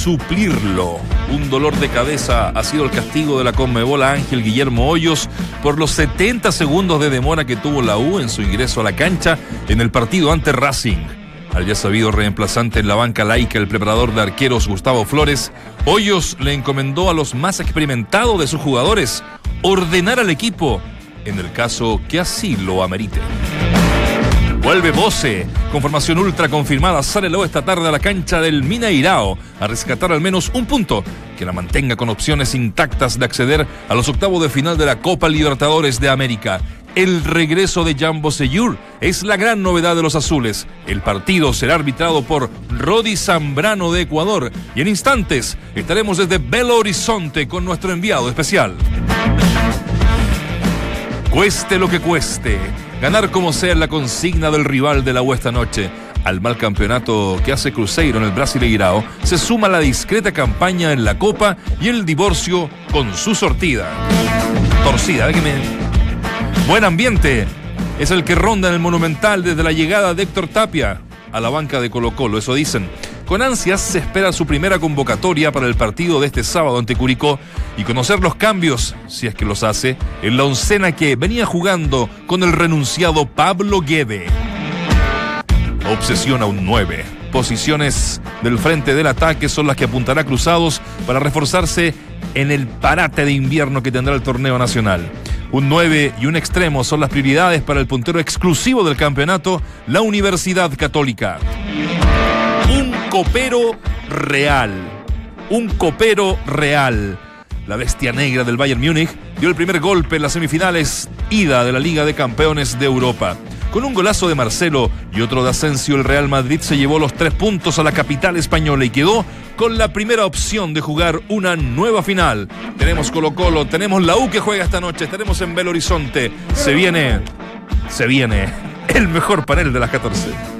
suplirlo. Un dolor de cabeza ha sido el castigo de la Conmebola Ángel Guillermo Hoyos por los 70 segundos de demora que tuvo la U en su ingreso a la cancha en el partido ante Racing. Al ya sabido reemplazante en la banca laica, el preparador de arqueros Gustavo Flores, Hoyos le encomendó a los más experimentados de sus jugadores ordenar al equipo en el caso que así lo amerite. Vuelve Bose, con formación ultra confirmada, sale luego esta tarde a la cancha del Mineirao a rescatar al menos un punto que la mantenga con opciones intactas de acceder a los octavos de final de la Copa Libertadores de América. El regreso de Jan Boseyur es la gran novedad de los azules. El partido será arbitrado por Rodi Zambrano de Ecuador y en instantes estaremos desde Belo Horizonte con nuestro enviado especial. Cueste lo que cueste, ganar como sea la consigna del rival de la U esta noche. Al mal campeonato que hace Cruzeiro en el Brasileirao se suma la discreta campaña en la Copa y el divorcio con su sortida. Torcida, ¿ve me... Buen ambiente es el que ronda en el Monumental desde la llegada de Héctor Tapia a la banca de Colo Colo, eso dicen. Con ansias se espera su primera convocatoria para el partido de este sábado ante Curicó y conocer los cambios, si es que los hace, en la oncena que venía jugando con el renunciado Pablo Guede. Obsesiona un 9. Posiciones del frente del ataque son las que apuntará Cruzados para reforzarse en el parate de invierno que tendrá el torneo nacional. Un 9 y un extremo son las prioridades para el puntero exclusivo del campeonato, la Universidad Católica copero real. Un copero real. La bestia negra del Bayern Múnich dio el primer golpe en las semifinales ida de la Liga de Campeones de Europa. Con un golazo de Marcelo y otro de Asensio, el Real Madrid se llevó los tres puntos a la capital española y quedó con la primera opción de jugar una nueva final. Tenemos Colo Colo, tenemos la U que juega esta noche, estaremos en Belo Horizonte. Se viene, se viene el mejor panel de las 14.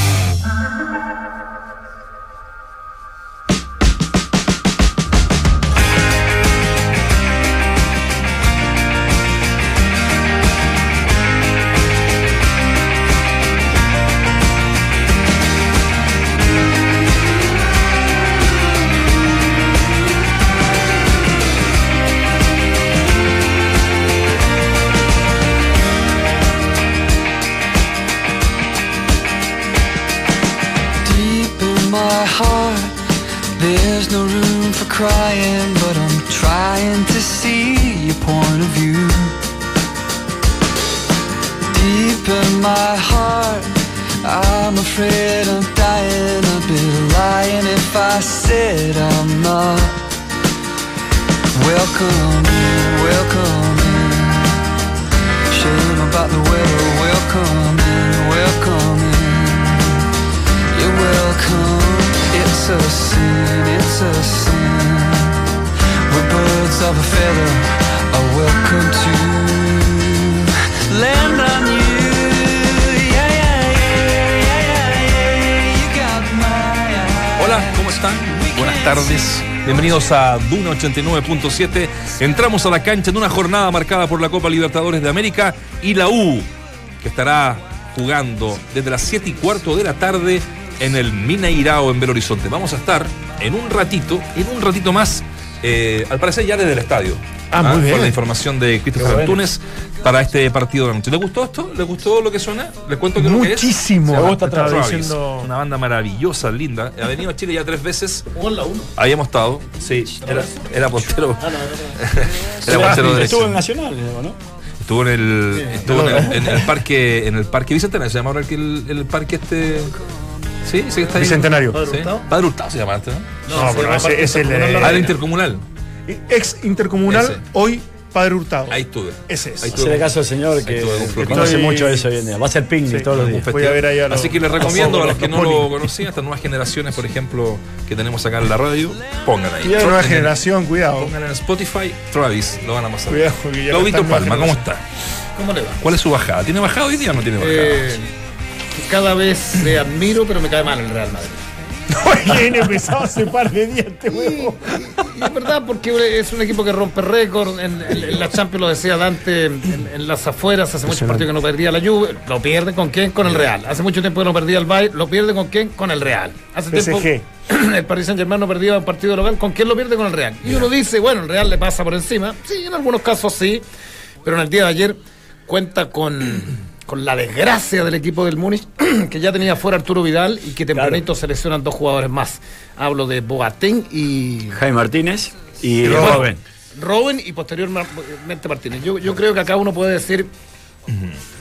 tardes. Bienvenidos a Duna 89.7. Entramos a la cancha en una jornada marcada por la Copa Libertadores de América y la U, que estará jugando desde las 7 y cuarto de la tarde en el Mineirao en Belo Horizonte. Vamos a estar en un ratito, en un ratito más, eh, al parecer ya desde el estadio. Ah, muy bien. Con la información de bueno. Antunes para este partido de la noche. ¿Les gustó esto? ¿Les gustó lo que suena? ¿Les cuento qué es lo que es? Muchísimo. Me gusta diciendo- Una banda maravillosa, linda. Ha venido a Chile ya tres veces. Habíamos estado. Sí, era, era portero. Era portero derecho. Estuvo en Nacional, ¿no? Estuvo en el, estuvo en el, en el parque, en el parque Bicentenario, se llama ahora que el, el parque este. Sí, sí que está ahí. Bicentenario. Sí. Padre Hurtado se llama este, ¿no? No, pero ese es el Ah, el intercomunal. Ex intercomunal, Ese. hoy Padre Hurtado. Ahí estuve. Ese es. Ahí Hacerle caso al señor que, conoce Estoy- mucho eso hoy en día. Va a hacer picnic Sí, todos los días. Voy a ver ahí a los- Así que les recomiendo a los los que no lo conocían, estas nuevas generaciones, por ejemplo, que tenemos acá en la radio, pongan ahí. Nueva generación, cuidado. Pongan en Spotify, Travis, lo van a pasar. Cuidado, Claudito Palma, ¿cómo está? ¿Cómo le va? ¿Cuál es su bajada? ¿Tiene bajada hoy día o no tiene bajada? Eh, cada vez le admiro, pero me cae mal el Real Madrid. Empezado hace par de días este huevo. Y es verdad, porque es un equipo que rompe récord. En, en- en la Champions lo decía Dante, en, en las afueras, hace muchos partidos que no perdía la Juve. Lo pierde con quién? Con el Real. Hace mucho tiempo que no perdía el Bayern. Lo pierde con quién? Con el Real. Hace PSG. tiempo el Paris Saint Germain no perdía un partido local. ¿Con quién lo pierde? Con el Real. Y uno dice, bueno, el Real le pasa por encima. Sí, en algunos casos sí. Pero en el día de ayer cuenta con. Con la desgracia del equipo del Múnich, que ya tenía fuera Arturo Vidal y que tempranito seleccionan dos jugadores más. Hablo de Boateng y Jaime Martínez y Robben. Robben. Robin y posteriormente Martínez. Yo, yo creo que acá uno puede decir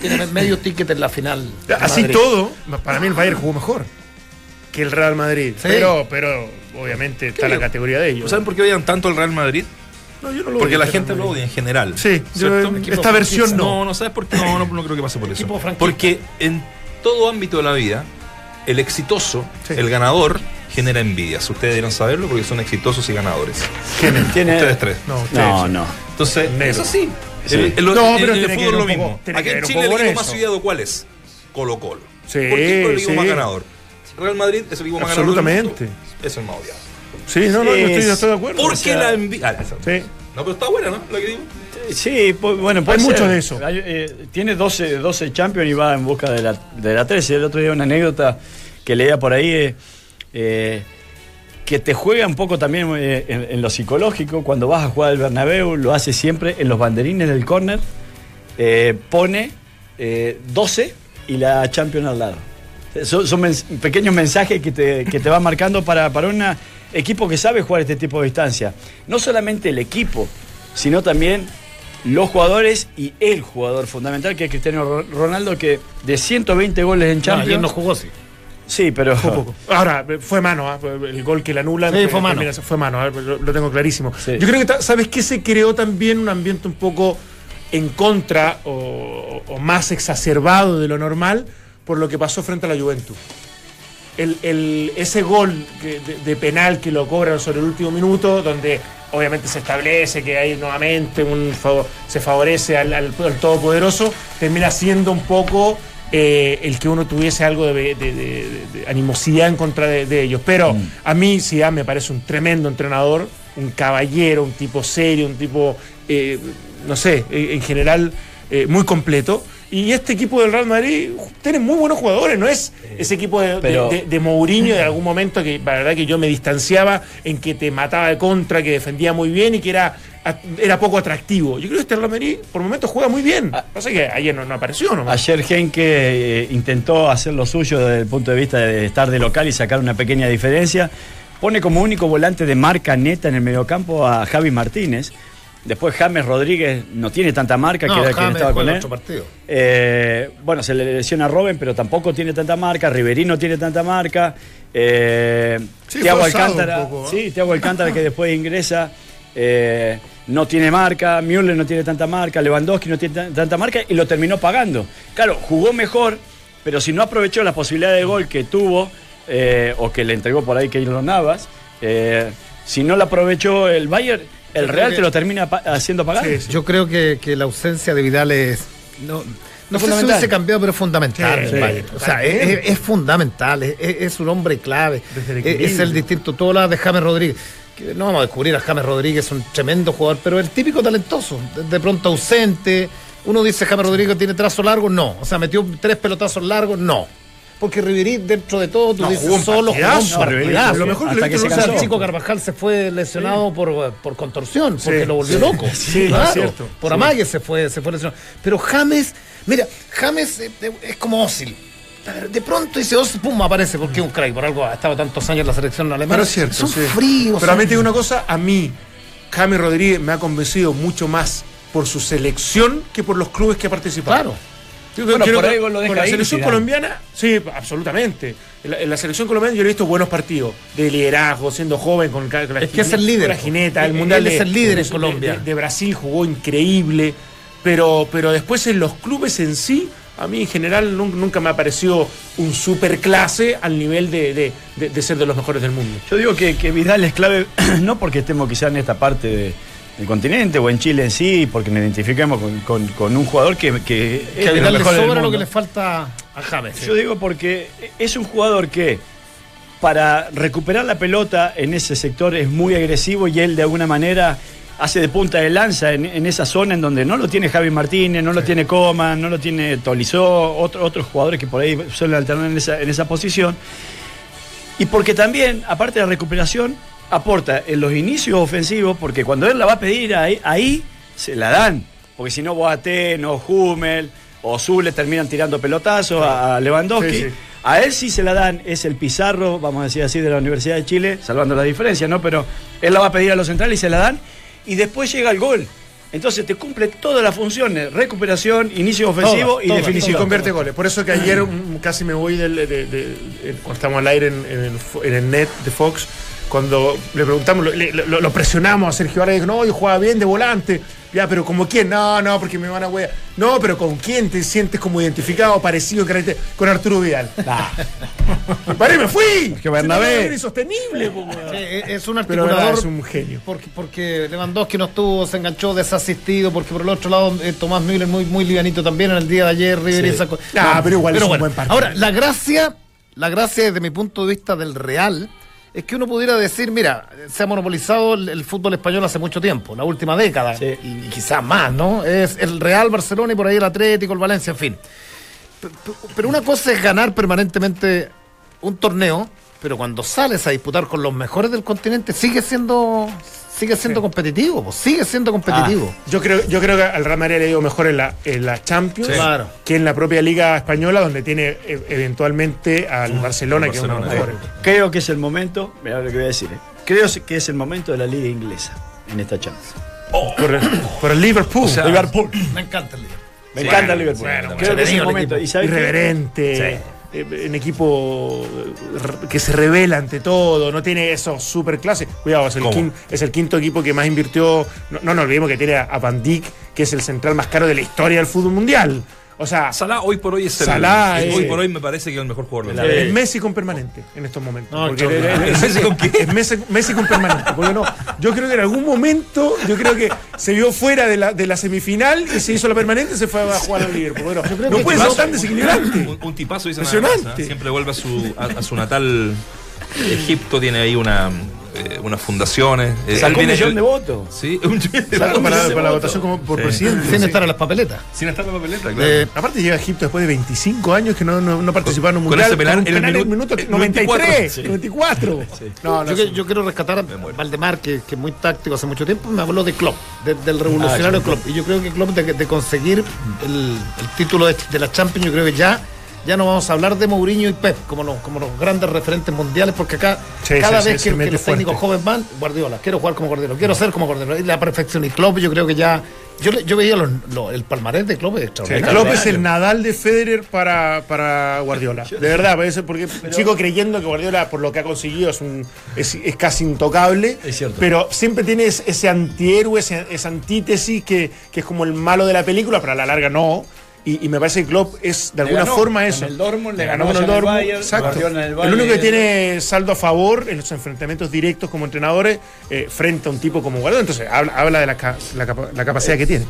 tiene medio ticket en la final. Así Madrid. todo, para mí el Bayern jugó mejor que el Real Madrid. Sí. Pero, pero obviamente está la categoría de ellos. ¿Saben por qué odian tanto al Real Madrid? No, yo no lo Porque odio, la gente no lo odia en general. Sí, esta versión no. No, no sabes por qué. No, no, no creo que pase por eso. Porque en todo ámbito de la vida, el exitoso, Sí. el ganador, genera envidias. Ustedes deben saberlo porque son exitosos y ganadores. ¿Quién es? Tiene- Ustedes tres. No, ustedes. No, no. Entonces, Negro. eso sí. Sí. El, el- No, el- pero el tiene que fútbol ver es lo mismo. Aquí que en Chile el equipo más eso. odiado, ¿cuál es? Colo Colo. Sí, ¿Por qué? Por el equipo sí. más ganador. Real Madrid es el equipo más ganador. Absolutamente. Es el más odiado. Sí, no, no, yo estoy, Es- yo estoy de acuerdo. ¿Por O qué sea, la envidia? Ah. Sí. No, pero está buena, ¿no? Lo que digo. Sí, pu- bueno, puede Hay mucho ser. de eso. Hay, eh, tiene 12, 12 Champions y va en busca de la, de la 13. El otro día una anécdota que leía por ahí eh, eh, que te juega un poco también eh, en, en lo psicológico. Cuando vas a jugar al Bernabéu, lo hace siempre en los banderines del córner. eh, pone eh, 12 y la Champions al lado. Son, son mens- pequeños mensajes que te, que te van marcando para, para un equipo que sabe jugar este tipo de distancia. No solamente el equipo, sino también los jugadores y el jugador fundamental que es Cristiano Ro- Ronaldo, que de 120 goles en No, Champions. ayer no jugó así. Sí, pero. Fue poco. Ahora, fue mano, ¿ah? el gol que le anulan. Sí, fue mano. Fue mano, ¿ah? lo, tengo clarísimo. Sí. Yo creo que, ¿sabes qué? Se creó también un ambiente un poco en contra o, o más exacerbado de lo normal por lo que pasó frente a la Juventus. El, el- ese gol de, de penal que lo cobran sobre el último minuto, donde obviamente se establece que hay nuevamente un se favorece al, al- al todopoderoso, termina siendo un poco eh, el que uno tuviese algo de, animosidad en contra de, ellos. Pero a mí Zidane me parece un tremendo entrenador, un caballero, un tipo serio, un tipo, eh, no sé, eh, en general eh, muy completo. Y este equipo del Real Madrid tiene muy buenos jugadores, no es ese equipo de, de- Pero- de- de Mourinho de algún momento que la verdad que yo me distanciaba en que te mataba de contra, que defendía muy bien y que era, era poco atractivo. Yo creo que este Real Madrid por momentos juega muy bien. Ah. Pasa que ayer no, no apareció nomás. Ayer Henke eh, intentó hacer lo suyo desde el punto de vista de estar de local y sacar una pequeña diferencia. Pone como único volante de marca neta en el mediocampo a Javi Martínez. Después James Rodríguez no tiene tanta marca No, que era quien James estaba juega con el él. Eh, bueno, se le lesiona a Robben, pero tampoco tiene tanta marca. Riverino tiene tanta marca. Eh, Sí, forzado Alcántara. poco, ¿eh? Sí, Thiago Alcántara que después ingresa. eh, no tiene marca. Müller no tiene tanta marca. Lewandowski no tiene tan- tanta marca y lo terminó pagando. Claro, jugó mejor, pero si no aprovechó la posibilidad de gol que tuvo eh, o que le entregó por ahí Keylor Navas, eh, si no la aprovechó el Bayern, el Real te lo termina pa- haciendo pagar. Sí, sí. Yo creo que, que la ausencia de Vidal es. No, no sé si fundamental. hubiese cambiado, pero es fundamental. Sí, el o sea, es, es fundamental, es, es- un hombre clave. El Es, el distinto. Todo lo de James Rodríguez. Que no vamos a descubrir a James Rodríguez, un tremendo jugador, pero el típico talentoso, de, de pronto ausente. Uno dice James Rodríguez tiene trazo largo, no. O sea, metió tres pelotazos largos, no. Porque Riverí, dentro de todo, tú No, dices un solo jugó un partidazo. Partidazo. lo mejor que hasta que se cansó. el chico Carvajal se fue lesionado por, por contorsión, porque Sí, lo volvió loco. Sí, Claro, es cierto. Por amague se fue, se fue lesionado. Pero James, mira, James eh, eh, es como Osil. De pronto dice Osil, pum, aparece porque es un crack. Por algo ha estado tantos años en la selección alemana. Pero es cierto. Son fríos. Pero a mí te digo una cosa, a mí, James Rodríguez me ha convencido mucho más por su selección que por los clubes que ha participado. Claro. Yo Bueno, creo por que ahí vos lo con dejas la ir, selección Zidane. colombiana, sí, absolutamente. En la, en la selección colombiana yo le he visto buenos partidos de liderazgo, siendo joven con, la Es que es jine- el líder, con la jineta, el mundial él es de- el líder en de- Colombia. De, de Brasil jugó increíble, pero, pero después en los clubes en sí, a mí en general nun- nunca me ha parecido un super clase al nivel de, de- de- de ser de los mejores del mundo. Yo digo que, que Vidal es clave, no porque estemos quizá en esta parte de- del continente o en Chile en sí, porque nos identifiquemos con, con- con un jugador que, que es Que le del sobra lo que le falta a James. Yo digo porque es un jugador que para recuperar la pelota en ese sector es muy agresivo y él de alguna manera hace de punta de lanza en, en esa zona en donde no lo tiene Javi Martínez, no lo tiene Coman, no lo tiene Tolizó, otro- otros jugadores que por ahí suelen alternar en esa, en esa posición. Y porque también, aparte de la recuperación, aporta en los inicios ofensivos, porque cuando él la va a pedir ahí, ahí se la dan. Porque si no, Boateng o Hummel o Zule terminan tirando pelotazos a a Lewandowski. Sí, sí. A él sí se la dan, es el Pizarro, vamos a decir así, de la Universidad de Chile, salvando la diferencia, ¿no? Pero él la va a pedir a los centrales y se la dan, y después llega el gol. Entonces te cumple todas las funciones, recuperación, inicio ofensivo Todas, y todas, Y definición. convierte goles. Por eso que ayer casi me voy del, de, de- de- cuando estamos al aire en, en el, fo- en el net de Fox, cuando le preguntamos, lo, le- lo- lo presionamos a Sergio Vargas, dijo, no, yo jugaba bien de volante. Ya, pero ¿como quién? No, no, porque me van a huear. No, pero ¿con quién te sientes como identificado, parecido, con Arturo Vidal? ¡Pare, me fui! que Bernabé- Es insostenible. Sí, es un Pero articulador. verdad, es un genio. Porque, porque Lewandowski no estuvo, se enganchó desasistido, porque por el otro lado eh, Tomás Müller muy, muy livianito también en el día de ayer, River sacó- Ah, pero igual es un buen partido. Ahora, la gracia, la gracia desde mi punto de vista del Real, es que uno pudiera decir, mira, se ha monopolizado el, el fútbol español hace mucho tiempo, la última década, Sí. y, y quizás más, ¿no? Es el Real, Barcelona y por ahí el Atlético, el Valencia, en fin. Pero una cosa es ganar permanentemente un torneo, pero cuando sales a disputar con los mejores del continente, sigue siendo sigue siendo competitivo, pues, sigue siendo competitivo. Yo creo, yo creo que al Real Madrid le ha ido mejor en la, en la Champions Sí. Que en la propia Liga Española, donde tiene eh, eventualmente al Barcelona, que es uno de los mejores. Creo que es el momento, mira lo que voy a decir, ¿eh? creo que es el momento de la liga inglesa en esta Champions. Por, el, por el Liverpool. O sea, Liverpool. Me encanta el Liga. Me Sí. encanta el Liverpool. Bueno, creo que es el momento. irreverente. Eh, En equipo eh, que se revela ante todo, no tiene esos super clases. Cuidado, es el, ¿Cómo? quin- es el quinto equipo que más invirtió. No, no nos olvidemos que tiene a Van Dijk, que es el central más caro de la historia del fútbol mundial. O sea, Salah hoy por hoy es el. Salah es- hoy por hoy me parece que es el mejor jugador del La mundo. es Messi con permanente en estos momentos. No, Porque extraordinario. es- es- ¿Messi con qué? Es Messi, Messi con permanente. Porque no, yo creo que en algún momento, yo creo que se vio fuera de la, de la semifinal y se hizo la permanente y se fue a jugar al Liverpool. Bueno, no que puede ser tan desequilibrante. Un, un tipazo dice Impresionante. nada más, ¿eh? Siempre vuelve a su, a, a su natal Egipto, tiene ahí una, eh, unas fundaciones. Eh, un millón de votos. Sí, un millón de Claro, votos. para, Sí. para la votación como por Sí. presidente. Sin sí. estar en las papeletas. Sin estar en la papeleta, claro. Eh, Aparte llega a Egipto después de 25 años que no, no, no participaron en un Con mundial. ese penal un en el penal en el minuto- minuto eh, 93, 94. 94. No, no, yo, quiero rescatar a Valdemar, que, que es muy táctico hace mucho tiempo, me habló de Klopp, de- del revolucionario Ah, Klopp. Y yo creo que Klopp, de, de conseguir el, el título de, de la Champions, yo creo que ya, ya no vamos a hablar de Mourinho y Pep como los, como los grandes referentes mundiales, porque acá Sí, cada sí, vez sí, que, que los técnicos jóvenes van, Guardiola, quiero jugar como Guardiola, quiero ser como Guardiola. Y la perfección. Y Klopp, yo creo que ya. Yo, yo veía los- los- el palmarés de Klopp extraordinario. Klopp es el Nadal de Federer para, para Guardiola. De verdad, parece porque sigo creyendo que Guardiola, por lo que ha conseguido, es, un, es, es casi intocable. Es cierto. Pero siempre tiene ese, ese antihéroe, ese- esa antítesis que, que es como el malo de la película, pero a la larga no. Y, y me parece que Klopp es de Le alguna ganó forma con eso. el Dortmund, le ganó ganó con el allá en el Dortmund. Bayern, Exacto. El único que tiene saldo a favor en los enfrentamientos directos como entrenadores eh, frente a un tipo como Guardiola. Entonces habla, habla de la, ca- la capa- la capacidad que tiene.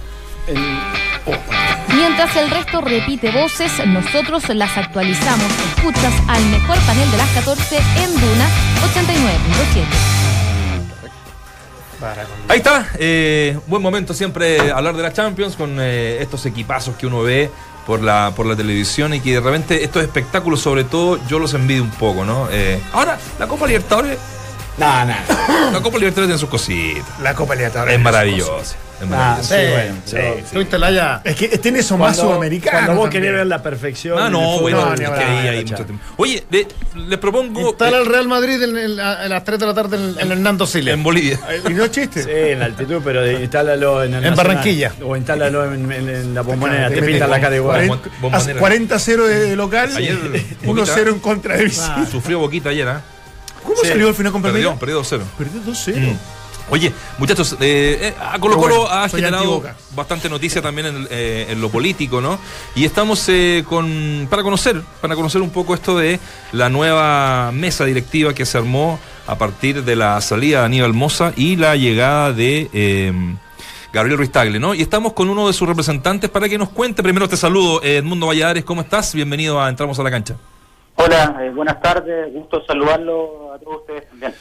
Mientras el resto repite voces, nosotros las actualizamos. Escuchas al mejor panel de las 14 en Duna 89.7. Para con- Ahí está, eh, buen momento siempre hablar de la Champions con eh, estos equipazos que uno ve por la, por la televisión y que de repente estos espectáculos sobre todo yo los envidio un poco, ¿no? Eh, ahora, la Copa Libertadores, Nah, nah. la Copa Libertadores tiene sus cositas, La Copa Libertadores. es maravillosa, Ah, sí, bueno. Sí, ya. Es que tiene eso más Cuando- sudamericano. Cuando vos también. querés ver la perfección. Ah, no, fútbol, bueno, no, es que ahí hay mucho tiempo. Oye, le- les propongo Instala eh, el Real Madrid en, en a las 3 de la tarde en, en Hernando Siles. en Bolivia. Y no es chiste. Sí, en la altitud, pero instálalo en el En Nacional. Barranquilla. O instálalo en, en- en la bombonera. Te Te pintan la cara igual. Bombo- bombonera. 40-0 de local, Ayer, 1-0 en contra de visita. Sufrió Boquita ayer, ¿ah? ¿Cómo Sí. salió al final con Perdió, perdió 2-0. Perdió 2-0. Oye, muchachos, eh, eh, a Colo Colo bueno, ha generado bastante noticia también en, eh, en lo político, ¿no? Y estamos eh, con para conocer, para conocer un poco esto de la nueva mesa directiva que se armó a partir de la salida de Aníbal Moza y la llegada de eh, Gabriel Ruiz Tagle, ¿no? Y estamos con uno de sus representantes para que nos cuente. Primero te saludo, eh, Edmundo Valladares, ¿cómo estás? Bienvenido a Entramos a la Cancha. Hola, eh, buenas tardes, gusto saludarlo a todos ustedes también.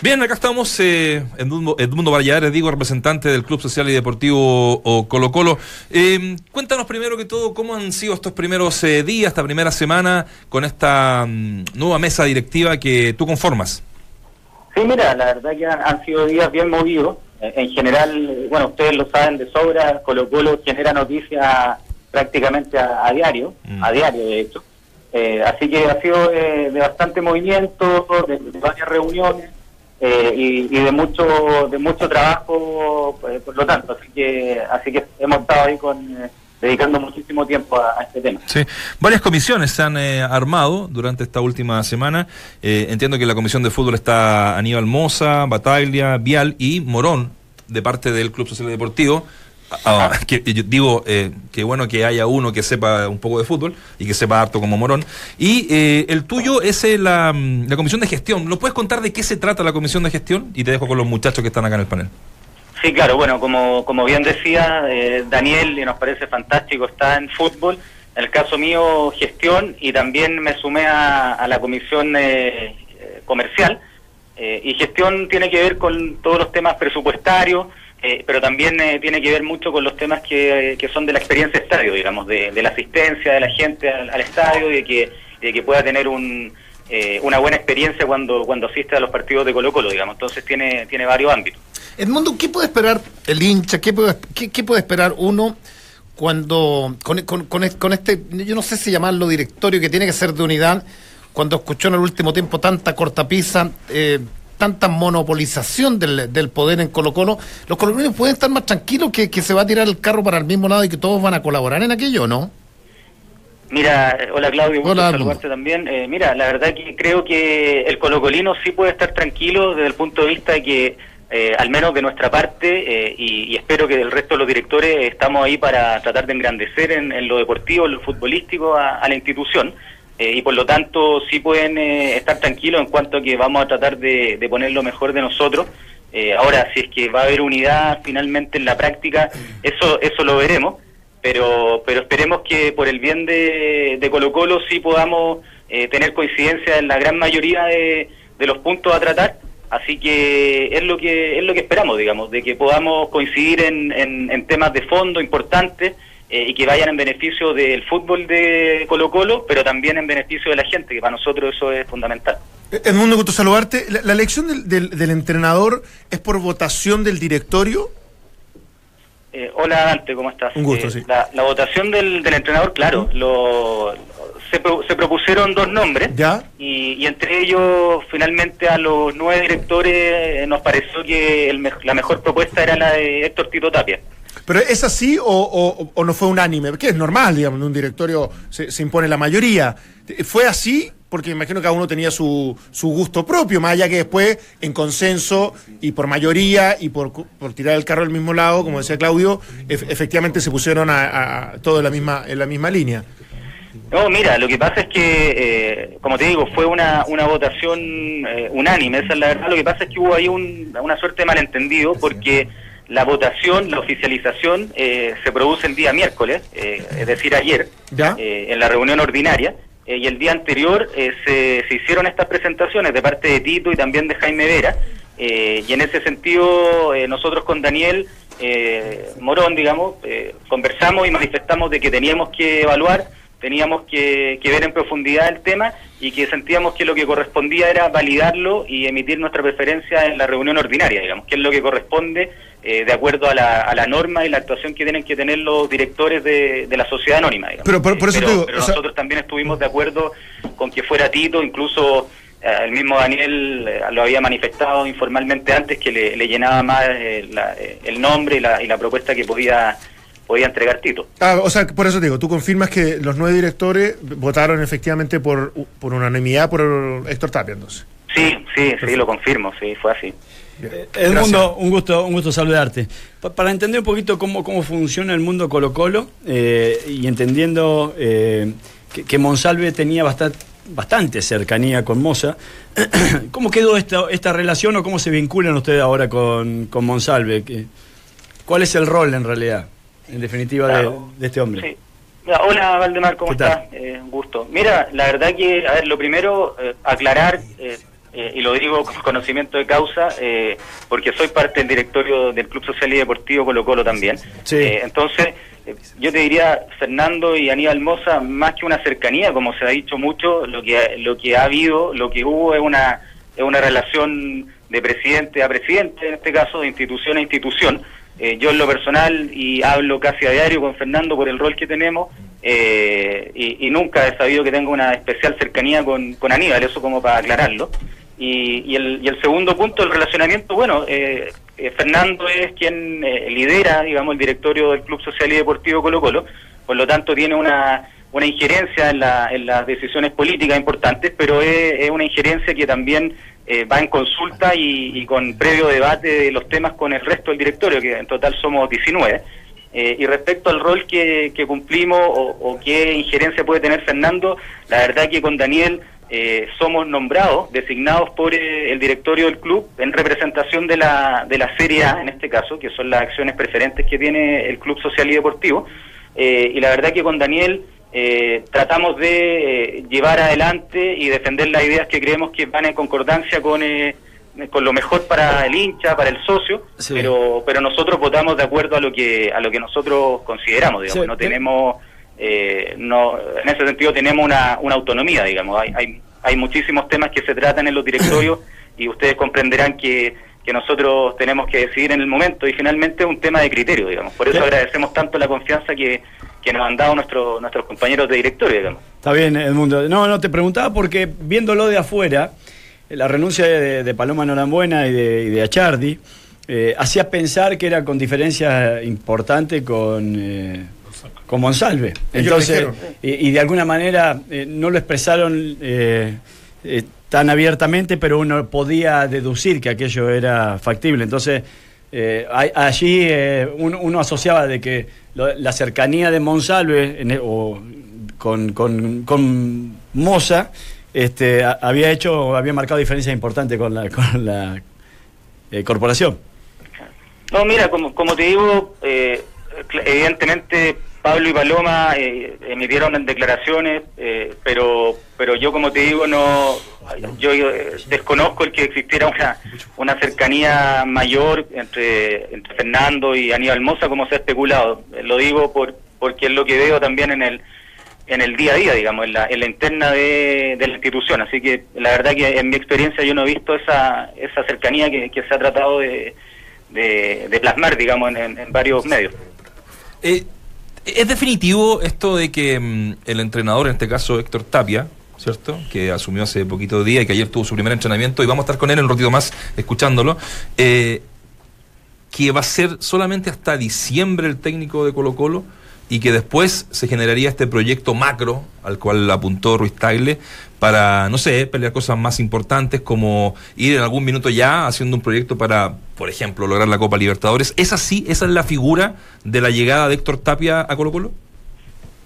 Bien, acá estamos, eh, Edmundo, Edmundo Valladares, digo, representante del Club Social y Deportivo o Colo Colo. Eh, cuéntanos primero que todo cómo han sido estos primeros eh, días, esta primera semana, con esta mm, nueva mesa directiva que tú conformas. Sí, mira, la verdad que han, han sido días bien movidos. Eh, En general, bueno, ustedes lo saben de sobra, Colo Colo genera noticias prácticamente a, a diario, Mm. a diario de hecho. Eh, así que ha sido eh, de bastante movimiento, de, de varias reuniones eh, y, de mucho de mucho trabajo, pues, por lo tanto. Así que así que hemos estado ahí con eh, dedicando muchísimo tiempo a, este tema. Sí, varias comisiones se han eh, armado durante esta última semana. Eh, entiendo que la comisión de fútbol está Aníbal Moza, Bataglia, Vial y Morón, de parte del Club Social Deportivo. Ah, que, yo digo eh, que bueno que haya uno que sepa un poco de fútbol y que sepa harto como Morón. Y eh, el tuyo es eh, la, mm, la comisión de gestión. ¿Lo puedes contar de qué se trata la comisión de gestión? Y te dejo con los muchachos que están acá en el panel. Sí, claro, bueno, como, como bien decía eh, Daniel, y nos parece fantástico, está en fútbol. En el caso mío, gestión, y también me sumé a, a la comisión eh, comercial. Y gestión tiene que ver con todos los temas presupuestarios, eh, pero también eh, tiene que ver mucho con los temas que, que son de la experiencia estadio, digamos, de, de la asistencia de la gente al, al estadio y de que, que pueda tener un, eh, una buena experiencia cuando, cuando asiste a los partidos de Colo Colo, digamos. Entonces tiene, tiene varios ámbitos. Edmundo, ¿qué puede esperar el hincha? ¿Qué puede, qué, puede esperar uno cuando con, con- con este, yo no sé si llamarlo directorio, que tiene que ser de unidad, cuando escuchó en el último tiempo tanta cortapisa, eh, tanta monopolización del, del poder en Colo Colo, los colombianos pueden estar más tranquilos que, que se va a tirar el carro para el mismo lado y que todos van a colaborar en aquello, ¿no? Mira, eh, hola Claudio, gusto Hola, saludarte también. Eh, mira, la verdad que creo que el colocolino sí puede estar tranquilo desde el punto de vista de que, eh, al menos de nuestra parte, eh, y, y espero que del resto de los directores estamos ahí para tratar de engrandecer en, en lo deportivo, en lo futbolístico a, a la institución. Eh, y por lo tanto sí pueden eh, estar tranquilos en cuanto a que vamos a tratar de, poner lo mejor de nosotros. Eh, ahora, si es que va a haber unidad finalmente en la práctica, eso, eso lo veremos pero pero esperemos que por el bien de, de Colo Colo sí podamos tener coincidencia en la gran mayoría de, de los puntos a tratar así que es lo que es lo que esperamos digamos de que podamos coincidir en, en temas de fondo importantes eh, y que vayan en beneficio del fútbol de Colo Colo pero también en beneficio de la gente que para nosotros eso es fundamental Edmundo, gusto saludarte. La, la elección del, del- del entrenador es por votación del directorio. Eh, hola Dante, ¿cómo estás? Un gusto, Eh, sí. la, la votación del, del entrenador, claro, lo, se, pro- se propusieron dos nombres ¿Ya? y, y entre ellos finalmente a los nueve directores eh, nos pareció que el la mejor propuesta era la de Héctor Tito Tapia. ¿Pero es así o, o- no fue unánime? Que es normal, digamos, en un directorio se, impone la mayoría. ¿Fue así? Porque imagino que cada uno tenía su, su gusto propio, más allá que después, en consenso y por mayoría y por, por tirar el carro al mismo lado, como decía Claudio, ef- efectivamente se pusieron a, a- todo en la misma, en la misma línea. No, mira, lo que pasa es que, eh, como te digo, fue una, una votación eh, unánime, esa es la verdad. Lo que pasa es que hubo ahí un- una suerte de malentendido porque la votación, la oficialización, eh, se produce el día miércoles, eh, es decir, ayer, ¿Ya? eh, en la reunión ordinaria. eh, y el día anterior eh, se, se hicieron estas presentaciones de parte de Tito y también de Jaime Vera. eh, y en ese sentido, eh, nosotros con Daniel eh, Morón, digamos, eh, conversamos y manifestamos de que teníamos que evaluar, teníamos que, que ver en profundidad el tema y que sentíamos que lo que correspondía era validarlo y emitir nuestra preferencia en la reunión ordinaria, digamos, que es lo que corresponde eh, de acuerdo a la, a la norma y la actuación que tienen que tener los directores de, de la sociedad anónima. Digamos. Pero por- por eso pero, te digo, pero o sea- nosotros también estuvimos de acuerdo con que fuera Tito, incluso eh, el mismo Daniel eh, lo había manifestado informalmente antes que le, le llenaba más eh, la- el nombre y la, y la propuesta que podía podía entregar Tito. Ah, o sea, por eso te digo, tú confirmas que los nueve directores votaron efectivamente por, por unanimidad por Héctor Tapia, entonces. Sí, sí, sí, lo confirmo, sí, fue así. Edmundo, un gusto, un gusto saludarte. Pa- para entender un poquito cómo, cómo funciona el mundo Colo Colo eh, y entendiendo eh, que, que Monsalve tenía bastante, bastante cercanía con Moza, ¿cómo quedó esta, esta relación o cómo se vinculan ustedes ahora con, con Monsalve? ¿Qué- ¿Cuál es el rol en realidad, en definitiva, de- Claro. de, este hombre? Sí. Hola Valdemar, ¿cómo estás? Eh, un gusto. Mira, la verdad que, a ver, lo primero, eh, aclarar, eh, eh, y lo digo con conocimiento de causa, eh, porque soy parte del directorio del Club Social y Deportivo Colo Colo también. Sí. Entonces, yo te diría, Fernando y Aníbal Moza, más que una cercanía, como se ha dicho mucho, lo que, lo que ha habido, lo que hubo es una, es una relación de presidente a presidente, en este caso, de institución a institución. Eh, yo en lo personal, y hablo casi a diario con Fernando por el rol que tenemos, eh, y, nunca he sabido que tenga una especial cercanía con, con Aníbal, eso como para aclararlo. Y, y el, segundo punto, el relacionamiento, bueno, eh, eh, Fernando es quien eh, lidera, digamos, el directorio del Club Social y Deportivo Colo Colo, por lo tanto tiene una, una injerencia en, la- en las decisiones políticas importantes, pero es una injerencia que también eh, va en consulta y, y con previo debate de los temas con el resto del directorio, que en total somos 19. Eh, y respecto al rol que, cumplimos o, o qué injerencia puede tener Fernando, la verdad que con Daniel eh, somos nombrados, designados por eh, el directorio del club en representación de la, de la Serie A, en este caso, que son las acciones preferentes que tiene el Club Social y Deportivo. Eh, y la verdad que con Daniel eh, tratamos de eh, llevar adelante y defender las ideas que creemos que van en concordancia con, eh, con lo mejor para el hincha, para el socio, Sí. pero pero nosotros votamos de acuerdo a lo que a lo que nosotros consideramos, digamos, Sí, no te- tenemos eh, no en ese sentido tenemos una, una autonomía, digamos, hay, hay hay muchísimos temas que se tratan en los directorios y ustedes comprenderán que que nosotros tenemos que decidir en el momento y finalmente es un tema de criterio, digamos. Por eso agradecemos tanto la confianza que, que nos han dado nuestros nuestros compañeros de directorio, digamos. Está bien, Edmundo. No, no, te preguntaba porque viéndolo de afuera, la renuncia de, de Paloma Norambuena y de, y de Achardi eh, hacía pensar que era con diferencia importante con, eh, con Monsalve. Entonces, y de alguna manera eh, no lo expresaron eh, eh, tan abiertamente, pero uno podía deducir que aquello era factible. Entonces, eh, allí eh, uno, asociaba de que lo- la cercanía de Monsalve e- o con, con, con Moza este, había hecho, había marcado diferencias importantes con la, con la eh, corporación. No, mira, como, como te digo, eh, evidentemente Pablo y Paloma emitieron declaraciones, pero pero yo como te digo no yo eh, desconozco el que existiera una una cercanía mayor entre, entre Fernando y Aníbal Moza como se ha especulado. Lo digo por porque es lo que veo también en el en el día a día, digamos, en la, en la interna de, de la institución. Así que la verdad que en mi experiencia yo no he visto esa, esa cercanía que, se ha tratado de, de, plasmar, digamos, en, en- en varios medios. Eh, ¿Es definitivo esto de que mm, el entrenador, en este caso Héctor Tapia, ¿cierto? Que asumió hace poquito día y que ayer tuvo su primer entrenamiento y vamos a estar con él en un ratito más escuchándolo, eh, que va a ser solamente hasta diciembre el técnico de Colo Colo y que después se generaría este proyecto macro al cual apuntó Ruiz Tagle para, no sé, pelear cosas más importantes como ir en algún minuto ya haciendo un proyecto para, por ejemplo, lograr la Copa Libertadores. ¿Es así? ¿Esa es la figura de la llegada de Héctor Tapia a Colo Colo?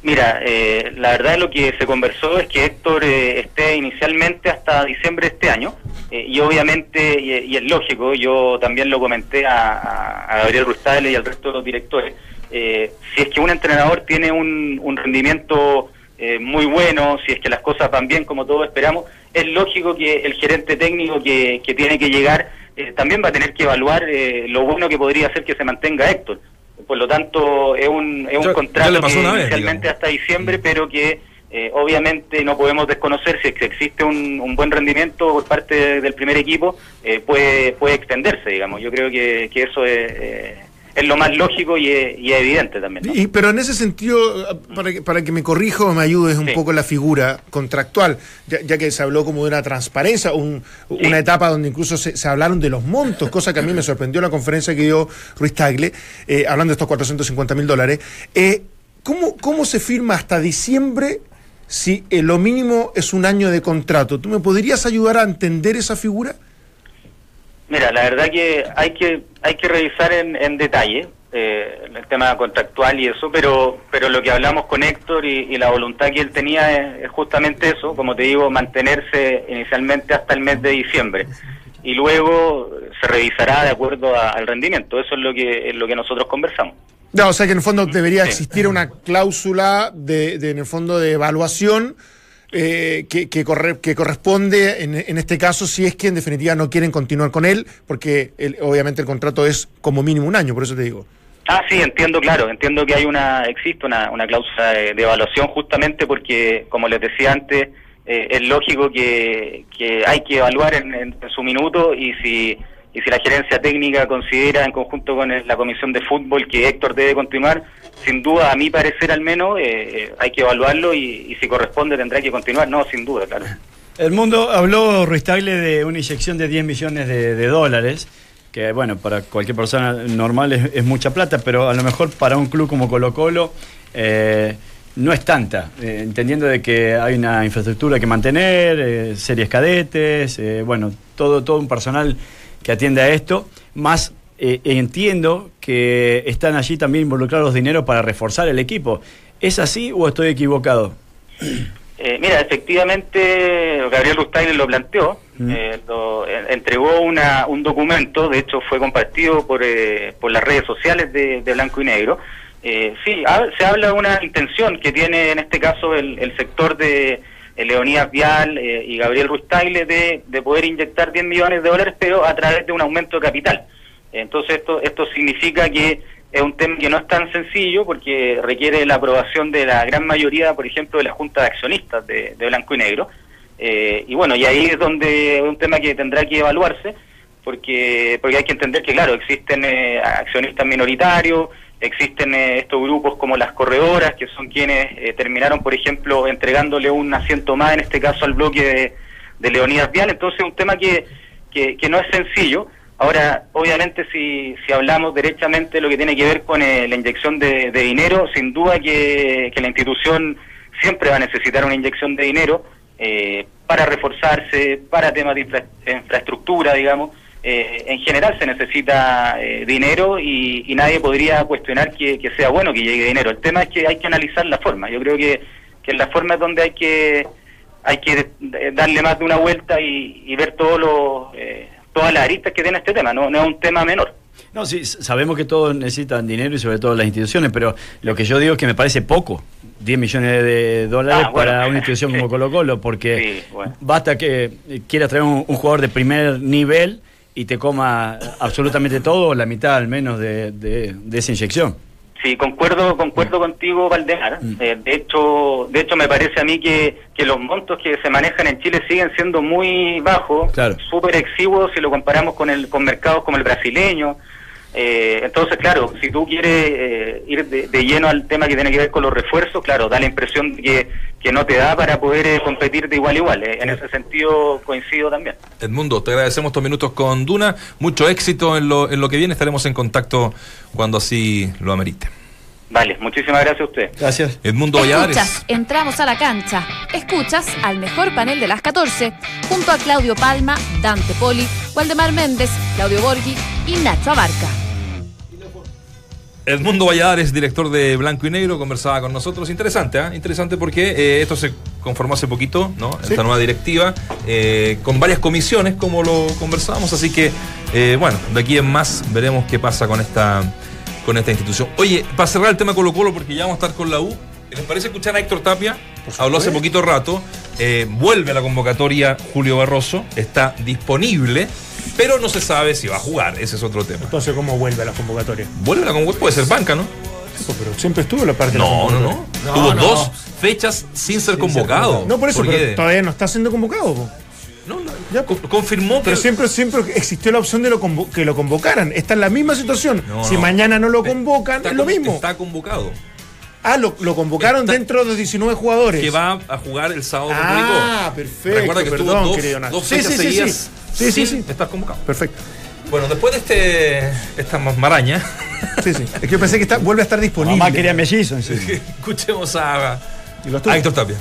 Mira, eh, la verdad lo que se conversó es que Héctor eh, esté inicialmente hasta diciembre de este año eh, y obviamente, y, es lógico, yo también lo comenté a, Gabriel Rustale y al resto de los directores, eh, si es que un entrenador tiene un, rendimiento eh, muy bueno, si es que las cosas van bien como todos esperamos, es lógico que el gerente técnico que, que tiene que llegar también va a tener que evaluar lo bueno que podría ser que se mantenga Héctor. Por lo tanto, es un, es un Ya- contrato que vez, inicialmente digamos. hasta diciembre, pero que eh, obviamente no podemos desconocer si existe un, un buen rendimiento por parte de- del primer equipo, eh, puede, puede extenderse, digamos. Yo creo que, que eso es, eh, es lo más lógico y es, y es evidente también. ¿no? Y, pero en ese sentido, para que, para que me corrija o me ayudes un Sí. poco la figura contractual, ya, ya que se habló como de una transparencia, un- una etapa donde incluso se, se hablaron de los montos, cosa que a mí me sorprendió en la conferencia que dio Ruiz Tagle, eh, hablando de estos 450 mil dólares. Eh, ¿cómo, ¿Cómo se firma hasta diciembre si eh, lo mínimo es un año de contrato? ¿Tú me podrías ayudar a entender esa figura? Mira, la verdad que hay que hay que revisar en, en detalle eh, el tema contractual y eso, pero pero lo que hablamos con Héctor y, y la voluntad que él tenía es, es justamente eso, como te digo, mantenerse inicialmente hasta el mes de diciembre y luego se revisará de acuerdo a- al rendimiento. Eso es lo que es lo que nosotros conversamos. No, o sea que en el fondo debería Sí. existir una cláusula de, de, en el fondo de evaluación eh, que, que, corre- que corresponde en, en este caso si es que en definitiva no quieren continuar con él, porque el- obviamente el contrato es como mínimo un año, por eso te digo. Ah, sí, entiendo, claro, entiendo que hay una, existe una, una cláusula de, evaluación justamente porque, como les decía antes, eh, es lógico que, hay que evaluar en, en- en su minuto y si, y si la gerencia técnica considera en conjunto con la comisión de fútbol que Héctor debe continuar, sin duda, a mi parecer al menos, eh, eh, hay que evaluarlo y, y si corresponde tendrá que continuar, no, sin duda, claro. El mundo habló Ruiz de una inyección de 10 millones de, dólares, que bueno, para cualquier persona normal es, mucha plata, pero a lo mejor para un club como Colo Colo eh, no es tanta, entendiendo de que hay una infraestructura que mantener, series cadetes, bueno, todo, todo un personal que atiende a esto, más eh, entiendo que están allí también involucrados dinero para reforzar el equipo. ¿Es así o estoy equivocado? Eh, mira, efectivamente, Gabriel Rustaine lo planteó, Mm. eh, lo- en- entregó una, un documento, de hecho fue compartido por, eh, por las redes sociales de, de Blanco y Negro. Eh, sí, ha- se habla de una intención que tiene en este caso el, el sector de eh, Leonidas Vial eh, y Gabriel Rustaile de, de poder inyectar 10 millones de dólares, pero a través de un aumento de capital. Entonces esto, esto significa que es un tema que no es tan sencillo porque requiere la aprobación de la gran mayoría, por ejemplo, de la Junta de Accionistas de, Blanco y Negro. Eh, y bueno, y ahí es donde es un tema que tendrá que evaluarse porque porque hay que entender que, claro, existen eh, accionistas minoritarios, existen eh, estos grupos como las corredoras, que son quienes terminaron, por ejemplo, entregándole un asiento más, en este caso al bloque de, de Leonidas Vial. Entonces, un tema que, que, que no es sencillo. Ahora, obviamente, si, si hablamos derechamente de lo que tiene que ver con eh, la inyección de, dinero, sin duda que, que la institución siempre va a necesitar una inyección de dinero eh, para reforzarse, para temas de infra- infraestructura, digamos. Eh, en general se necesita eh, dinero y, y nadie podría cuestionar que, sea bueno que llegue dinero. El tema es que hay que analizar la forma. Yo creo que, que la forma es donde hay que hay que darle más de una vuelta y, y ver todos los, eh, todas las aristas que tiene este tema. No, no es un tema menor. No, sí, sabemos que todos necesitan dinero y sobre todo las instituciones, pero lo que yo digo es que me parece poco, 10 millones de dólares Ah, bueno. para una institución como. Colo Colo, porque Sí, bueno. basta que eh, quieras traer un, un jugador de primer nivel y te coma absolutamente todo, o la mitad al menos de, de- de esa inyección. Sí, concuerdo, concuerdo contigo, Valdemar. Eh, de hecho, de hecho me parece a mí que, que los montos que se manejan en Chile siguen siendo muy bajos, Claro. súper exiguos si lo comparamos con el con mercados como el brasileño. Eh, entonces, claro, si tú quieres eh, ir de, de lleno al tema que tiene que ver con los refuerzos, claro, da la impresión de que, que no te da para poder eh, competir de igual a igual. Eh, en ese sentido coincido también. Edmundo, te agradecemos estos minutos con Duna. Mucho éxito en lo, en lo que viene. Estaremos en contacto cuando así lo amerite. Vale, muchísimas gracias a usted. Gracias. Edmundo Valladares. Escuchas, entramos a la cancha. Escuchas al mejor panel de las 14, junto a Claudio Palma, Dante Poli, Waldemar Méndez, Claudio Borghi y Nacho Abarca. Edmundo Valladares, director de Blanco y Negro, conversaba con nosotros. Interesante, ¿ah? Interesante porque eh, esto se conformó hace poquito, ¿no? Esta nueva directiva, eh, con varias comisiones, como lo conversábamos. Así que, eh, bueno, de aquí en más veremos qué pasa con esta, con esta institución. Oye, para cerrar el tema Colo Colo, porque ya vamos a estar con la U, ¿les parece escuchar a Héctor Tapia? Habló hace poquito rato. eh, vuelve a la convocatoria Julio Barroso, está disponible, pero no se sabe si va a jugar. Ese es otro tema. Entonces, ¿cómo vuelve a la convocatoria? Vuelve a la convocatoria, puede ser banca, ¿no? Pero siempre estuvo la parte de la No, no, no. Tuvo dos fechas sin ser convocado. No, por eso, Porque- pero todavía no está siendo convocado. po. No, no, Ya, co- confirmó que. Pero siempre, siempre existió la opción de lo que lo convocaran. Está en la misma situación. No, si no. mañana no lo convocan, Está es lo mismo. Está convocado. Ah, lo, lo convocaron Está- dentro de 19 jugadores. Que va a jugar el sábado con Ah, perfecto. Recuerda que perdón, estuvo querido dos, dos Sí, fechas sí, sí, seguidas sí. Sí, sí, estar convocado. Perfecto. Bueno, después de este esta maraña, Sí, sí. Es que yo pensé que está, vuelve a estar disponible. Mamá quería mellizo. sí. escuchemos a, Y lo estuvo. a Héctor Tapia.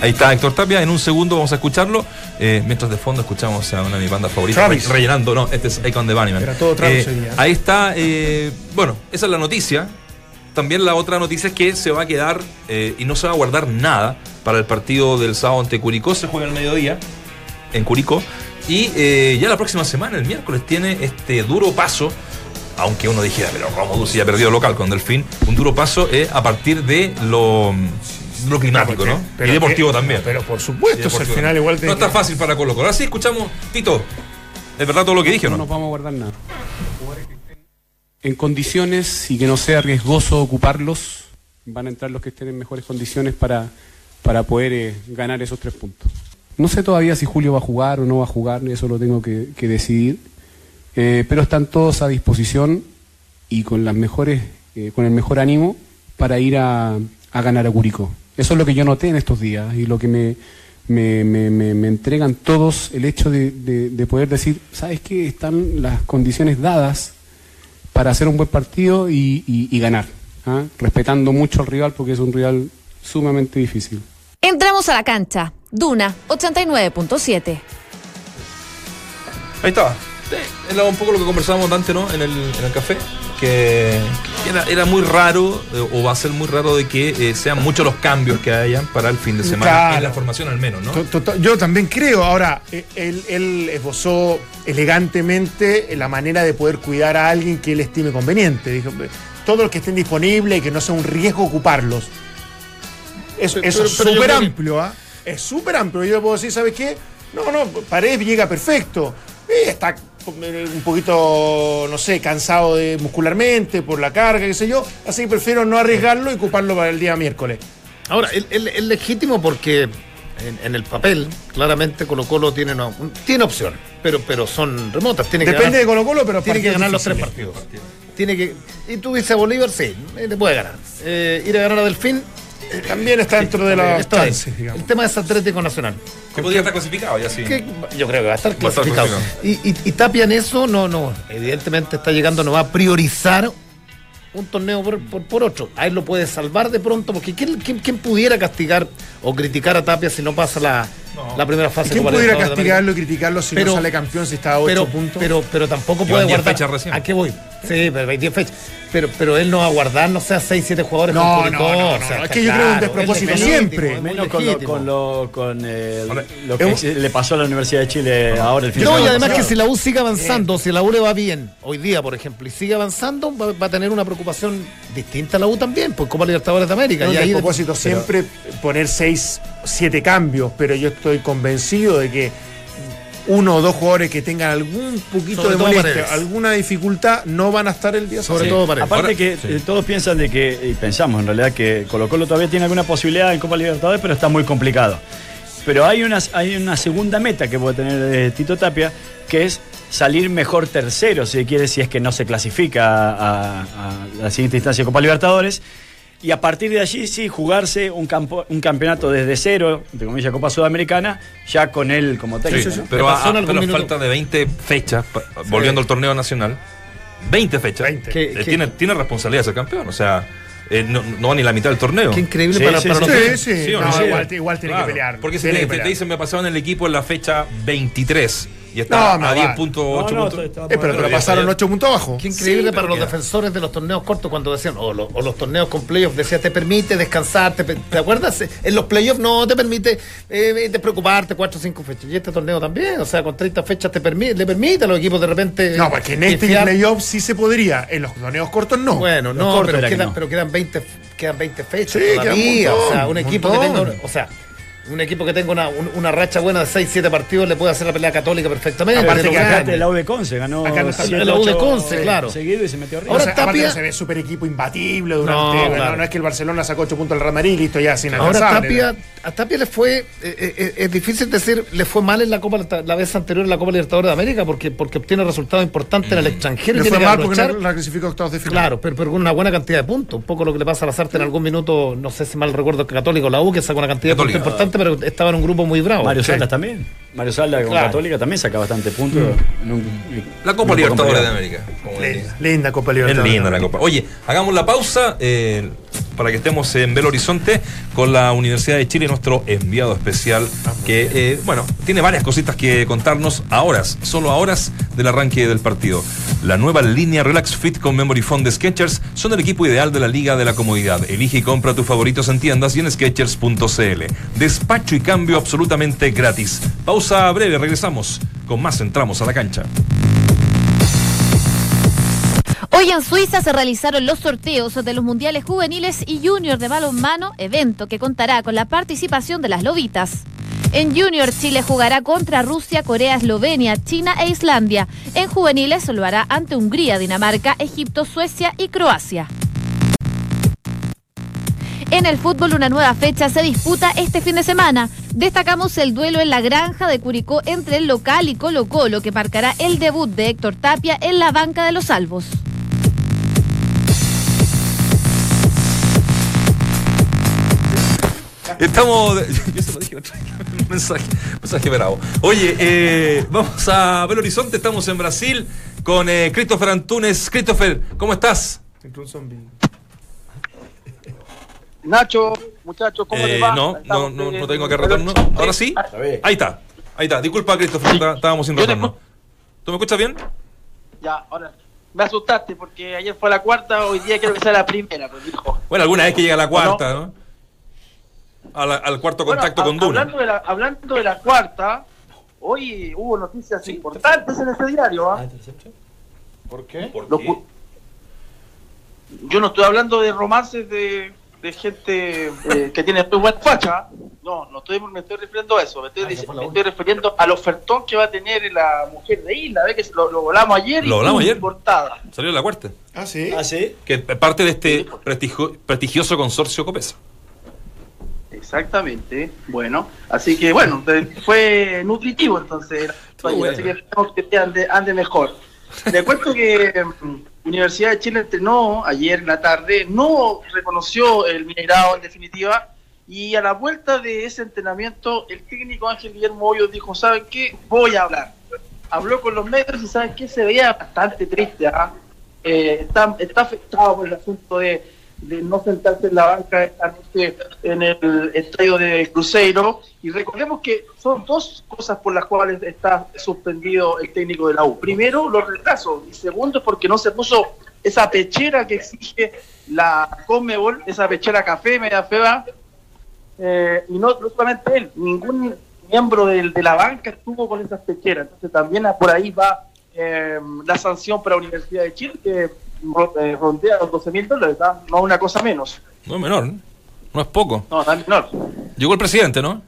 Ahí está Héctor Tapia, en un segundo vamos a escucharlo. eh, mientras de fondo escuchamos a una de mis bandas favoritas. Travis. re- Rellenando, no, este es Icon de Bunnyman. Era todo Travis Eh, ahí está, eh, bueno, esa es la noticia. También la otra noticia es que se va a quedar eh, y no se va a guardar nada para el partido del sábado ante Curicó. Se juega al mediodía en Curicó. Y eh, ya la próxima semana, el miércoles, tiene este duro paso. Aunque uno dijera, pero Romo Dulce ya perdió local con Delfín. Un duro paso eh, a partir de lo, lo climático, ¿no? Pero y deportivo que- también. Pero por supuesto, al final igual te- No está fácil para Colo Colo. Ahora sí escuchamos, Tito. ¿Es verdad todo lo que dije o no no? nos vamos a guardar nada. En condiciones y que no sea riesgoso ocuparlos, van a entrar los que estén en mejores condiciones para, para poder eh, ganar esos tres puntos. No sé todavía si Julio va a jugar o no va a jugar, eso lo tengo que, decidir, Eh, pero están todos a disposición y con las mejores, eh, con el mejor ánimo para ir a, a ganar a Curicó. Eso es lo que yo noté en estos días y lo que me, me, me- me- me entregan todos el hecho de, de- de poder decir, ¿sabes qué? Están las condiciones dadas para hacer un buen partido y, y- y ganar, ¿ah? respetando mucho al rival porque es un rival sumamente difícil. Entramos a la cancha. Duna 89.7. Ahí estaba. Sí, era un poco lo que conversábamos antes, ¿no? En el, en el café. Que era, era muy raro, eh, o va a ser muy raro, de que eh, sean muchos los cambios que hayan para el fin de semana. Claro. En la formación al menos, ¿no? Yo también creo. Ahora, eh, él, él esbozó elegantemente la manera de poder cuidar a alguien que él estime conveniente. Dijo, "Eh, todos los que estén disponibles y que no sea un riesgo ocuparlos. Eso, es súper amplio, ¿ah? Es súper amplio. Yo le puedo decir, ¿sabes qué? No, no, Paredes llega perfecto. Eh, está un poquito, no sé, cansado de, muscularmente por la carga, qué sé yo. Así que prefiero no arriesgarlo y ocuparlo para el día miércoles. Ahora, es legítimo porque en, en el papel, claramente Colo Colo tiene, un- tiene opción, pero, pero son remotas. Tiene que Depende ganar- de Colo Colo, pero tiene que ganar los tres partidos. Tiene que, y tú dices a Bolívar, sí, eh, le puede ganar. Eh, ir a ganar a Delfín, También está dentro de las está ahí. chances, digamos. El tema es Atlético Nacional. Que podría estar clasificado ya sí. que yo creo que va a estar Va a estar clasificado. Y, y- y Tapia en eso, no, no, evidentemente está llegando, no va a priorizar un torneo por, por, por otro. A él lo puede salvar de pronto, porque ¿quién, quién, quién pudiera castigar o criticar a Tapia si no pasa la, la primera fase? ¿Quién pudiera castigarlo y criticarlo si Pero- no sale campeón si está a 8 pero, puntos? pero, pero tampoco Llevan puede 10 guardar. fechas recién. ¿A qué voy? Sí, pero hay 10 fechas. Pero, pero él no va a guardar, no sea 6, 7 jugadores No, con no, no, no, o sea, no, es que yo creo un despropósito es legítimo, siempre. es muy Menos con lo, con lo, con, eh, lo que es le pasó a la Universidad de Chile ahora el fin de No, y además que si la U sigue avanzando, si la U le va bien, hoy día, por ejemplo, y sigue avanzando, va, va a tener una preocupación distinta a la U también, pues Copa Libertadores de América. Es y un ahí propósito siempre poner 6, 7 cambios, pero yo estoy convencido de que uno o dos jugadores que tengan algún poquito Sobre de molestia, alguna dificultad, no van a estar el día sobre todo para Aparte Ahora- que sí. eh, todos piensan de que, y pensamos en realidad que Colo Colo todavía tiene alguna posibilidad en Copa Libertadores, pero está muy complicado. Pero hay una, hay una segunda meta que puede tener eh, Tito Tapia, que es salir mejor tercero, si quiere, si es que no se clasifica a, a la siguiente instancia de Copa Libertadores. Y a partir de allí sí jugarse un, campo, un campeonato desde cero, de comillas Copa Sudamericana, ya con él como técnico. Sí, ¿no? pero ¿Te a, pero falta de 20 fechas, pa- volviendo al torneo nacional, 20 fechas, 20. ¿Qué- eh, qué- tiene, tiene responsabilidad de ser campeón. O sea, eh, no, no va ni la mitad del torneo. Qué increíble Sí, para, sí, para sí. nosotros. Sí, sí, ¿Sí no, no? Sí. igual, igual tiene Claro, que pelear. Porque si te, te dicen me pasaron el equipo en la fecha 23 y está No, a va. 10 puntos, 8 No, Eh, pero te lo Pero pasaron está. 8 puntos abajo. Qué increíble Sí, para los defensores de los torneos cortos cuando decían, o, lo- o los torneos con playoffs, decía, te permite descansar, te, pe- ¿te acuerdas? En los playoffs no te permite eh, te preocuparte 4 o 5 fechas. Y este torneo también, o sea, con 30 fechas te permite, le permite a los equipos de repente. No, porque en este playoff sí se podría. En los torneos cortos no. Bueno, no, pero que quedan, no. pero quedan 20, quedan 20 fechas Sí, queda un todavía. montón, o sea, un un equipo que montón. tenga, una- o sea, un equipo que tenga una, un- una racha buena de 6, 7 partidos le puede hacer la pelea católica perfectamente. Aparte que gana. Fíjate, la U de Conce ganó Acá no- siete, la U de Conce, eh, claro. seguido y se metió arriba. Ahora, Ahora, aparte Tapia- no se ve super equipo imbatible durante. No, bueno, claro. no es que el Barcelona sacó 8 puntos al Real Madrid y listo, ya sin Ahora Tapia, ¿no? a Tapia le fue, eh, eh, es difícil decir, le fue mal en la Copa la vez anterior en la Copa Libertadores de América porque, porque obtiene resultados importantes en el extranjero y Le fue mal porque no la clasificó a octavos de final. Claro, pero, pero con una buena cantidad de puntos. Un poco lo que le pasa a Lazarte en algún minuto, no sé si mal recuerdo, que Católico, la U, que sacó una cantidad Católica. de puntos importante, pero estaba en un grupo muy bravo. Mario Sí. Salas también. Mario Salas con Claro. Católica también saca bastante puntos. un- La Copa Libertadores de. América. Linda, linda Copa Es Libertadores. linda la copa. Oye, hagamos la pausa eh, para que estemos en Belo Horizonte con la Universidad de Chile, nuestro enviado especial, que, eh, bueno, tiene varias cositas que contarnos a horas, solo a horas del arranque del partido. La nueva línea Relax Fit con Memory Foam de Sketchers son el equipo ideal de la Liga de la Comodidad. Elige y compra tus favoritos en tiendas y en Sketchers.cl. Despacho y cambio absolutamente gratis. Pausa breve, regresamos con más entramos a la cancha. Hoy en Suiza se realizaron los sorteos de los mundiales juveniles y junior de balonmano, evento que contará con la participación de las lobitas. En junior, Chile jugará contra Rusia, Corea, Eslovenia, China e Islandia. En juveniles lo hará ante Hungría, Dinamarca, Egipto, Suecia y Croacia. En el fútbol una nueva fecha se disputa este fin de semana. Destacamos el duelo en la granja de Curicó entre el local y Colo Colo que marcará el debut de Héctor Tapia en la banca de los salvos. Estamos. Yo se lo dije otra vez. mensaje, mensaje bravo. Oye, eh, vamos a Belo Horizonte. Estamos en Brasil con eh, Christopher Antunes. Christopher, ¿cómo estás? Entró un zombie. Nacho, muchachos, ¿cómo Eh, les va? no, no, no, no tengo que retorno. ¿Ahora sí? Ahí está. Ahí está. Disculpa, Christopher, está- estábamos sin retorno. ¿Tú me escuchas bien? Ya, ahora. Me asustaste porque ayer fue la cuarta, hoy día quiero que sea la primera, pues dijo. Bueno, alguna vez que llega la cuarta, ¿no? La- al cuarto Bueno, contacto a- con Duna. Hablando de, la, hablando de la cuarta, hoy hubo noticias importantes en ese diario. ¿ah? ¿Por qué? Los Yo no estoy hablando de romances de, de gente eh, que tiene buena facha. No, no estoy, me estoy refiriendo a eso. Me estoy, dic- me estoy refiriendo al ofertón que va a tener la mujer de Isla. ¿Ve que lo, lo volamos ayer? Lo volamos ayer. Portada. Salió la cuarta. Ah, sí. ¿Ah, sí? Que parte de este prestigio- prestigioso consorcio Copesa. Exactamente. Bueno, así que bueno, fue nutritivo entonces. Bueno. Así que esperemos que ande, ande mejor. Le cuento que mm, Universidad de Chile entrenó ayer en la tarde, no reconoció el minerado en definitiva, y a la vuelta de ese entrenamiento, el técnico Ángel Guillermo Hoyos dijo, ¿saben qué? Voy a hablar. Habló con los medios y ¿saben qué? Se veía bastante triste. ¿ah? Eh, está, está afectado por el asunto de, de no sentarse en la banca esta en el estadio de Cruzeiro. Y recordemos que son dos cosas por las cuales está suspendido el técnico de la U. Primero, los retrasos. Y segundo, porque no se puso esa pechera que exige la Conmebol, esa pechera café media fea. Eh, y no, solamente él, ningún miembro del- de la banca estuvo con esas pecheras. Entonces también por ahí va eh, la sanción para la Universidad de Chile, que ro- rondea los 12 mil dólares, ¿ah? no una cosa menos. No es menor, ¿no? No es poco. No, no es menor. Llegó el presidente, ¿no?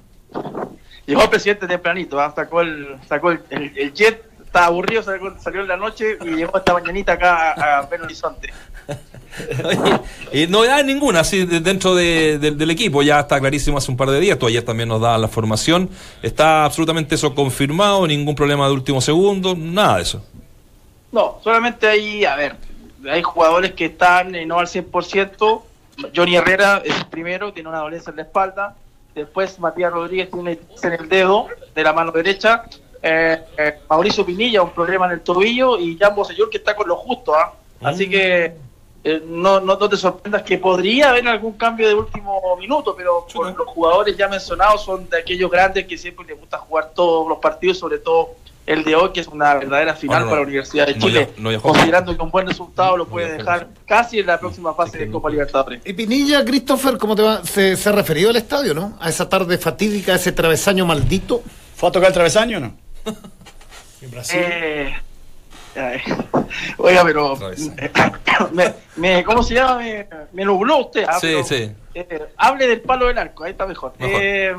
Llegó el presidente tempranito, ¿ah? sacó, el, sacó el, el- el jet, estaba aburrido, salió en la noche y llegó esta mañanita acá a, a Belo Horizonte. Oye, eh, novedad ninguna, de- dentro de- de- del equipo, ya está clarísimo hace un par de días, tú ayer también nos dabas la formación, está absolutamente eso confirmado, ningún problema de último segundo, nada de eso. No, solamente hay, a ver, hay jugadores que están eh, no al 100%. Johnny Herrera es el primero, tiene una dolencia en la espalda. Después Matías Rodríguez tiene en el dedo de la mano derecha. Eh, eh, Mauricio Pinilla, un problema en el tobillo. Y Jan Bosellur, que está con lo justo. ¿ah? Así que eh, no, no, no te sorprendas que podría haber algún cambio de último minuto, pero por los jugadores ya mencionados son de aquellos grandes que siempre les gusta jugar todos los partidos, sobre todo el de hoy, que es una verdadera final no, para la Universidad de No, Chile, ya- no, ya juega. considerando que un buen resultado lo puede dejar casi en la próxima fase de Copa Libertadores. Y Pinilla, Christopher, ¿cómo te va? Se, se ha referido al estadio, ¿no? A esa tarde fatídica, ese travesaño maldito. ¿Fue a tocar el travesaño o no? En Brasil. Eh, oiga, pero me, me- ¿cómo se llama? Me, me nubló usted. ah, Sí, pero, sí. eh, hable del palo del arco, ahí está mejor. Mejor. Eh,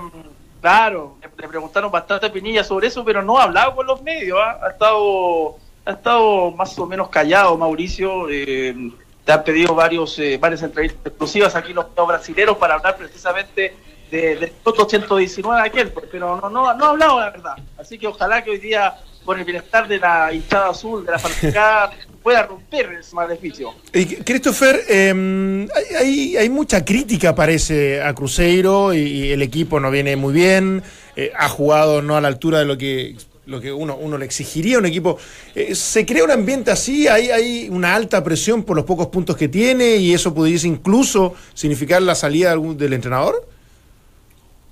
claro, le, preguntaron bastante a Pinilla sobre eso, pero no ha hablado con los medios. ah, Ha estado ha estado más o menos callado, Mauricio. eh, te han pedido varios eh, varias entrevistas exclusivas aquí los medios brasileños para hablar precisamente de, del Toto 119 aquel, pero no, no, no ha hablado la verdad. Así que ojalá que hoy día, por el bienestar de la hinchada azul, de la fanaticada, pueda romper ese maleficio. Y, Christopher, eh, hay, hay- mucha crítica, parece, a Cruzeiro y, y el equipo no viene muy bien, eh, ha jugado no a la altura de lo que lo que uno, uno le exigiría a un equipo. Eh, ¿Se crea un ambiente así? ¿Hay, ¿Hay una alta presión por los pocos puntos que tiene y eso pudiese incluso significar la salida de algún- del entrenador?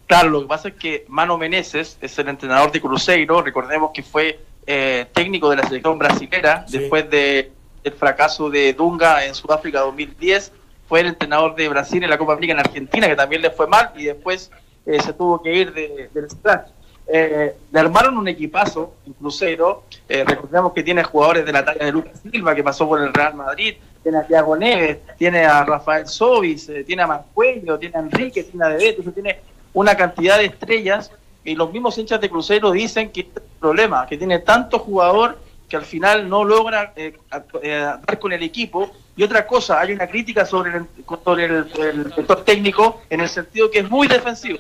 Claro, lo que pasa es que Mano Meneses es el entrenador de Cruzeiro, recordemos que fue eh, técnico de la selección brasilera Sí. después de el fracaso de Dunga en Sudáfrica 2010, fue el entrenador de Brasil en la Copa América en Argentina, que también le fue mal, y después eh, se tuvo que ir de- del Splash. eh, le armaron un equipazo en Cruzeiro. Eh, recordemos que tiene jugadores de la talla de Lucas Silva, que pasó por el Real Madrid. Tiene a Thiago Neves, tiene a Rafael Sobis, eh, tiene a Mancuello, tiene a Enrique, tiene a Debet. Entonces tiene una cantidad de estrellas. Y los mismos hinchas de Cruzeiro dicen que este es el problema, que tiene tanto jugador que al final no logra eh, eh, dar con el equipo. Y otra cosa, hay una crítica sobre el, sobre el, el director técnico en el sentido que es muy defensivo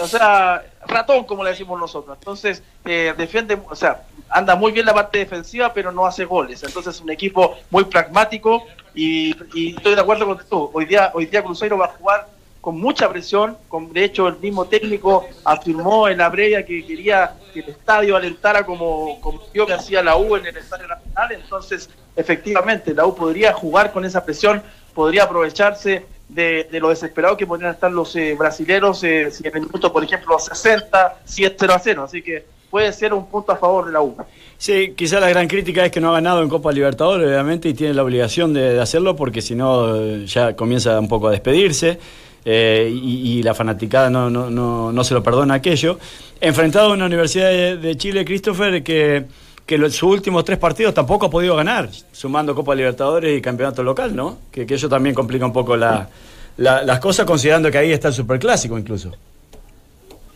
o sea, ratón, como le decimos nosotros. Entonces, eh, defiende, o sea, anda muy bien la parte defensiva, pero no hace goles. Entonces, es un equipo muy pragmático y, y estoy de acuerdo con tú. Hoy día, hoy día Cruzeiro va a jugar con mucha presión. Con, de hecho, el mismo técnico afirmó en la previa que quería que el estadio alentara como, como que hacía la U en el Estadio Nacional. Entonces, efectivamente, la U podría jugar con esa presión, podría aprovecharse de, lo desesperado que podrían estar los eh, brasileros eh, si en el minuto, por ejemplo, 60, si es 0 a 0. Así que puede ser un punto a favor de la U. Sí, quizá la gran crítica es que no ha ganado en Copa Libertadores, obviamente, y tiene la obligación de, de hacerlo porque si no eh, ya comienza un poco a despedirse eh, y, y la fanaticada no, no, no, no se lo perdona aquello. Enfrentado a una Universidad de, Chile, Christopher, que, que los, sus últimos tres partidos tampoco ha podido ganar, sumando Copa Libertadores y Campeonato Local, ¿no? Que, que eso también complica un poco la, la- las cosas, considerando que ahí está el Superclásico incluso.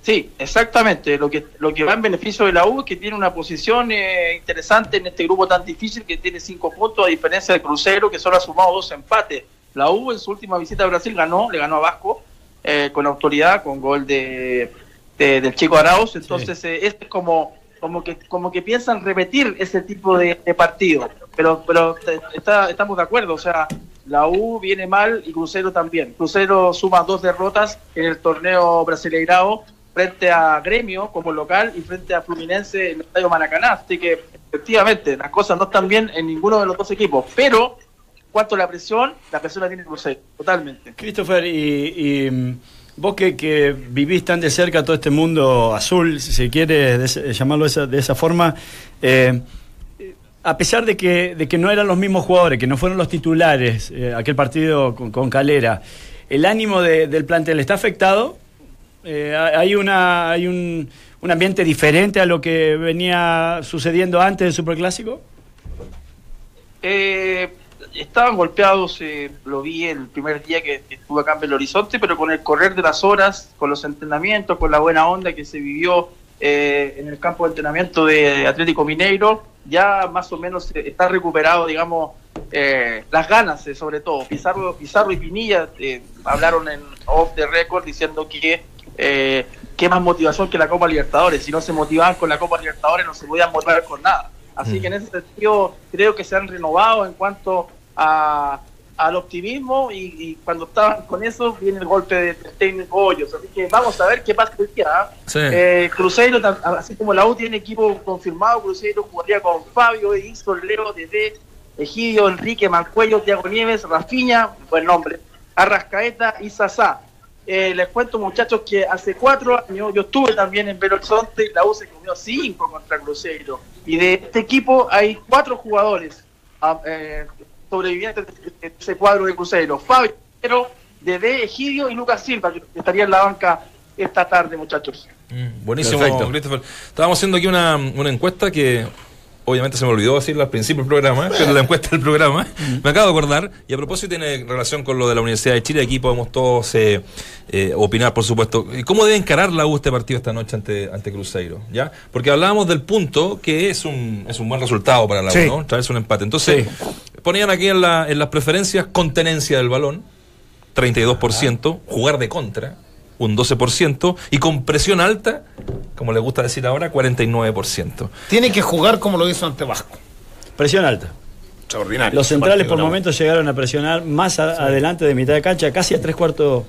Sí, exactamente. Lo que, lo que va en beneficio de la U que tiene una posición eh, interesante en este grupo tan difícil que tiene cinco puntos, a diferencia de Cruzeiro, que solo ha sumado dos empates. La U en su última visita a Brasil ganó, le ganó a Vasco eh, con autoridad, con gol de, de- del chico Arauz. Entonces, eh, este es como, como, que, como que piensan repetir ese tipo de, de partido. Pero, pero te- está, estamos de acuerdo, o sea, la U viene mal y Cruzeiro también. Cruzeiro suma dos derrotas en el torneo Brasileirao frente a Gremio como local y frente a Fluminense en el Estadio Maracaná. Así que efectivamente las cosas no están bien en ninguno de los dos equipos. Pero, cuanto a la presión, la presión la tiene Cruzeiro, totalmente. Christopher, y, y, mm, vos que, que vivís tan de cerca todo este mundo azul, si se quiere de llamarlo de esa, de esa forma, eh, a pesar de que, de que no eran los mismos jugadores, que no fueron los titulares, eh, aquel partido con, con Calera, ¿el ánimo de- del plantel está afectado? Eh, ¿Hay, una, hay un, un ambiente diferente a lo que venía sucediendo antes del Superclásico? Eh, estaban golpeados, eh, lo vi el primer día que, que estuve acá en Belo Horizonte, pero con el correr de las horas, con los entrenamientos, con la buena onda que se vivió eh, en el campo de entrenamiento de Atlético Mineiro, ya más o menos eh, está recuperado, digamos, eh, las ganas, eh, sobre todo. Pizarro, Pizarro y Pinilla eh, hablaron en off the record diciendo que qué más motivación que la Copa Libertadores. Si no se motivaban con la Copa Libertadores, no se podían motivar con nada. Así que en ese sentido creo que se han renovado en cuanto a, al optimismo y, y cuando estaban con eso viene el golpe de- del técnico Hoyos. Así que vamos a ver qué pasa hoy día. ¿ah? Sí. Eh, Cruzeiro, así como la U tiene equipo confirmado, Cruzeiro jugaría con Fabio, Edison, Leo, Dede, Egidio, Enrique, Mancuello, Tiago Nieves, Rafiña, buen nombre, Arrascaeta y Sasá. Eh, les cuento, muchachos, que hace cuatro años yo estuve también en Belo Horizonte y la U se comió cinco contra Cruzeiro. Y de este equipo hay cuatro jugadores ah, eh, sobrevivientes de ese cuadro de Cruzeiro. Fabio, Dede, Egidio y Lucas Silva, que estaría en la banca esta tarde, muchachos. Mm, Buenísimo, Perfecto. Christopher. Estábamos haciendo aquí una, una encuesta que obviamente se me olvidó decirla al principio del programa, pero la encuesta del programa. Me acabo de acordar, y a propósito tiene relación con lo de la Universidad de Chile, aquí podemos todos eh, eh, opinar, por supuesto. ¿Cómo debe encarar la U este partido esta noche ante, ante Cruzeiro? ¿ya? Porque hablábamos del punto que es un, es un buen resultado para la U, Sí. ¿no? Traerse un empate. Entonces, ponían aquí en, la, en las preferencias contenencia del balón, 32%, jugar de contra, un 12%, y con presión alta, como le gusta decir ahora, 49%. Tiene que jugar como lo hizo ante Vasco. Presión alta. Extraordinario. Los centrales por momentos llegaron a presionar más a- adelante de mitad de cancha, casi a tres cuartos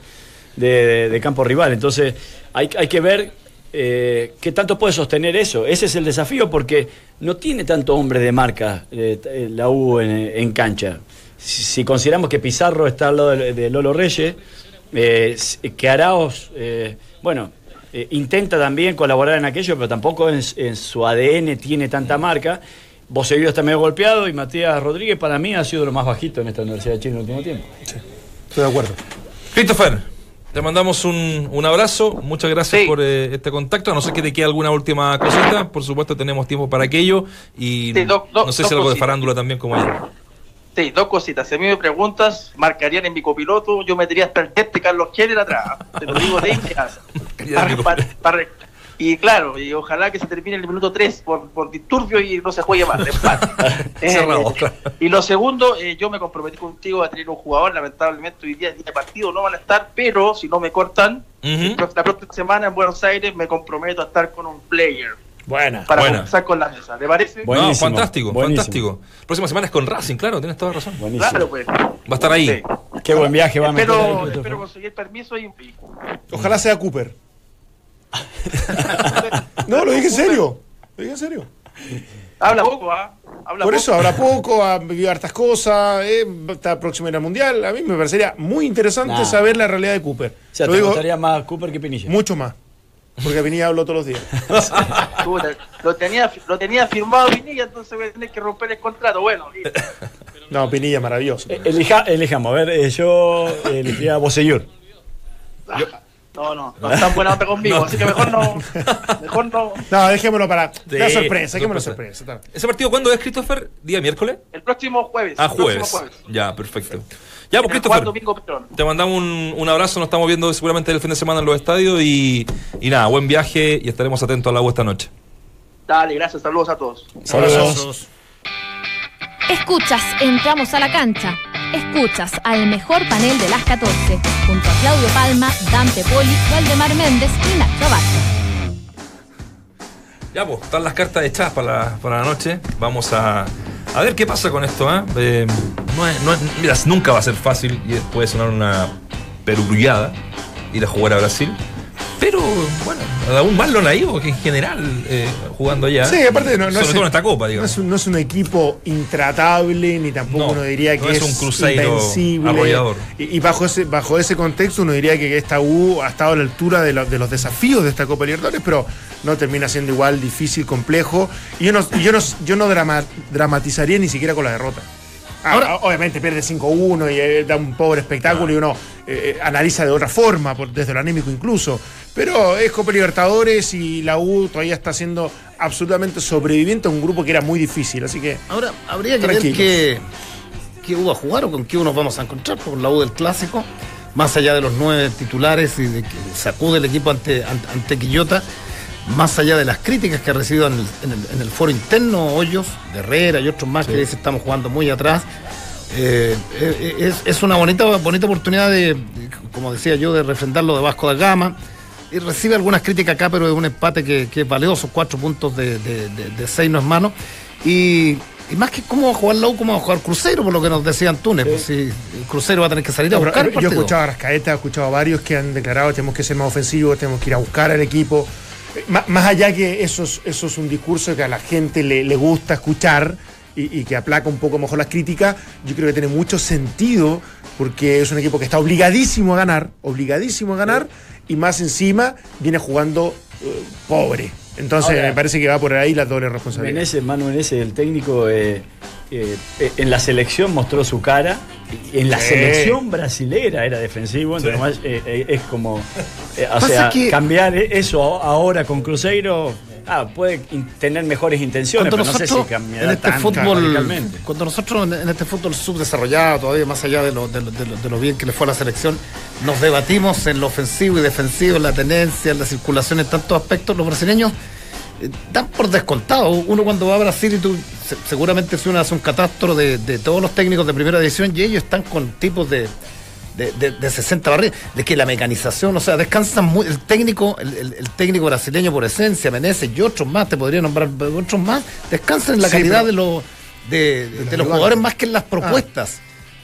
de, de- de campo rival. Entonces hay, hay que ver eh, qué tanto puede sostener eso. Ese es el desafío porque no tiene tanto hombre de marca eh, la U en, en cancha. Si, si consideramos que Pizarro está al lado de, de Lolo Reyes, eh, que Araos, eh, bueno, eh, intenta también colaborar en aquello, pero tampoco en, en su ADN tiene tanta marca. Boseguido está medio golpeado y Matías Rodríguez para mí ha sido lo más bajito en esta Universidad de Chile en el último tiempo. Estoy de acuerdo. Christopher, Te mandamos un, un abrazo, muchas gracias Sí. por eh, este contacto. A no sé que te quede alguna última cosita, por supuesto tenemos tiempo para aquello. Y Sí, no sé si algo de cositas. farándula también como ayer. Sí, dos cositas. Si a mí me preguntas, marcarían en mi copiloto, yo metería hasta el de Carlos Keller atrás. Te lo digo de inmediato. Para- para- para- y claro, y ojalá que se termine el minuto 3 por, por disturbio y no se juegue más. Eh, y lo segundo, eh, yo me comprometí contigo a tener un jugador. Lamentablemente hoy día, día de partido, no van a estar, pero si no me cortan, Ujú. la próxima semana en Buenos Aires me comprometo a estar con un player Buena. para Buena. comenzar con la mesa. ¿Te parece? Bueno. No, Buenísimo, fantástico, buenísimo. fantástico. Próxima semana es con Racing, claro, tienes toda razón. Buenísimo. Claro, pues. Va a estar ahí. Sí. Qué buen viaje va a meter Espero, conseguir permiso y. Ojalá sea Cooper. No, lo dije en serio. Lo dije en serio. Habla poco, ¿ah? Habla Por poco. eso habrá poco, ha vivido hartas cosas, eh, está próximo a ir al mundial. A mí me parecería muy interesante Nah. saber la realidad de Cooper. O sea, lo te digo gustaría más Cooper que Pinilla. mucho más. Porque Pinilla hablo todos los días. Lo, tenía, lo tenía firmado Pinilla, entonces voy a tener que romper el contrato. Bueno. No, Pinilla maravilloso. Eh, elija- elijamos, a ver, eh, yo elegiría a Bosellur. No, no, no están buena onda conmigo, así que mejor no. Mejor no. No, dejémoslo para Sí, la sorpresa, dejémoslo sorpresa. ¿Ese partido cuándo es, Christopher? ¿Día miércoles? El próximo jueves. Ah, próximo jueves. Ya, perfecto. Ya, pues Christopher, Domingo te mandamos un, un abrazo, nos estamos viendo seguramente el fin de semana en los estadios y, y nada, buen viaje y estaremos atentos a la U esta noche. Dale, gracias, saludos a todos. Saludos. Escuchas, entramos a la cancha. Escuchas al mejor panel de las 14, junto a Claudio Palma, Dante Poli, Valdemar Méndez y Nacho Vázquez. Ya, pues, están las cartas echadas para la, para la noche. Vamos a, a ver qué pasa con esto. ¿ah? Eh, no mira, nunca va a ser fácil y puede sonar una perugrullada ir a jugar a Brasil. Pero, bueno, aún más lo naivo que en general eh, jugando allá. Sí, aparte no, no Sobre es, todo en esta copa, no digamos. es un, no es un equipo intratable, ni tampoco No, uno diría que es es, un arrollador. Y, y bajo ese bajo ese contexto uno diría que esta U ha estado a la altura de, de los desafíos de esta Copa Libertadores, pero no termina siendo igual difícil, complejo. Y yo no, yo no, yo no drama- dramatizaría ni siquiera con la derrota. Ahora, obviamente pierde 5-1 y eh, da un pobre espectáculo y uno eh, eh, analiza de otra forma, por- desde lo anímico incluso. Pero es Copa Libertadores y la U todavía está siendo absolutamente sobreviviente a un grupo que era muy difícil. Así que Ahora, habría que ver qué, qué U va a jugar o con qué U nos vamos a encontrar con la U del clásico. Más allá de los nueve titulares y de que sacude el equipo ante, ante, ante Quillota, más allá de las críticas que ha recibido en el, en el- en el foro interno, Hoyos, de Herrera y otros más que dicen estamos jugando muy atrás. eh, eh, es, es una bonita, bonita oportunidad de, como decía yo, de refrendar lo de Vasco da Gama. Y recibe algunas críticas acá, pero es un empate que, que es valioso, cuatro puntos de, de, de- de seis no es mano. Y, y más que cómo va a jugar la U, cómo va a jugar Cruzeiro, por lo que nos decían Túnez. Pues si el Cruzeiro va a tener que salir a pero, buscar el yo he escuchado a Rascaeta, he escuchado a varios que han declarado tenemos que ser más ofensivos, tenemos que ir a buscar al equipo. Má- Más, allá que eso es, eso es un discurso que a la gente le, le gusta escuchar y, y que aplaca un poco mejor las críticas, yo creo que tiene mucho sentido porque es un equipo que está obligadísimo a ganar, obligadísimo a ganar y más encima viene jugando eh, pobre. Entonces Ahora- me parece que va por ahí la doble responsabilidad. Menezes, Manu Menezes, el técnico, eh, eh, eh, en la selección mostró su cara. y En la Sí. selección brasilera era defensivo, entonces nomás, eh, eh, es como. eh, o Pasa sea, que- cambiar eso ahora con Cruzeiro. Ah, puede in- tener mejores intenciones, Cuando pero no sé nosotros si cambiará en este tan fútbol, radicalmente. cuando nosotros en, en este fútbol subdesarrollado, todavía más allá de lo, de, lo, de lo- de lo bien que le fue a la selección, nos debatimos en lo ofensivo y defensivo, en la tenencia, en la circulación, en tantos aspectos, los brasileños dan por descontado. Uno cuando va a Brasil y tú, seguramente si uno hace un catastro de, de todos los técnicos de primera división y ellos están con tipos de, de, de- de 60 barrigas, de que la mecanización, o sea, descansan muy, el técnico, el, el- el técnico brasileño por esencia, Menezes y otros más, te podría nombrar otros más, descansan en la Sí, calidad de, los de, los jugadores más que en las propuestas.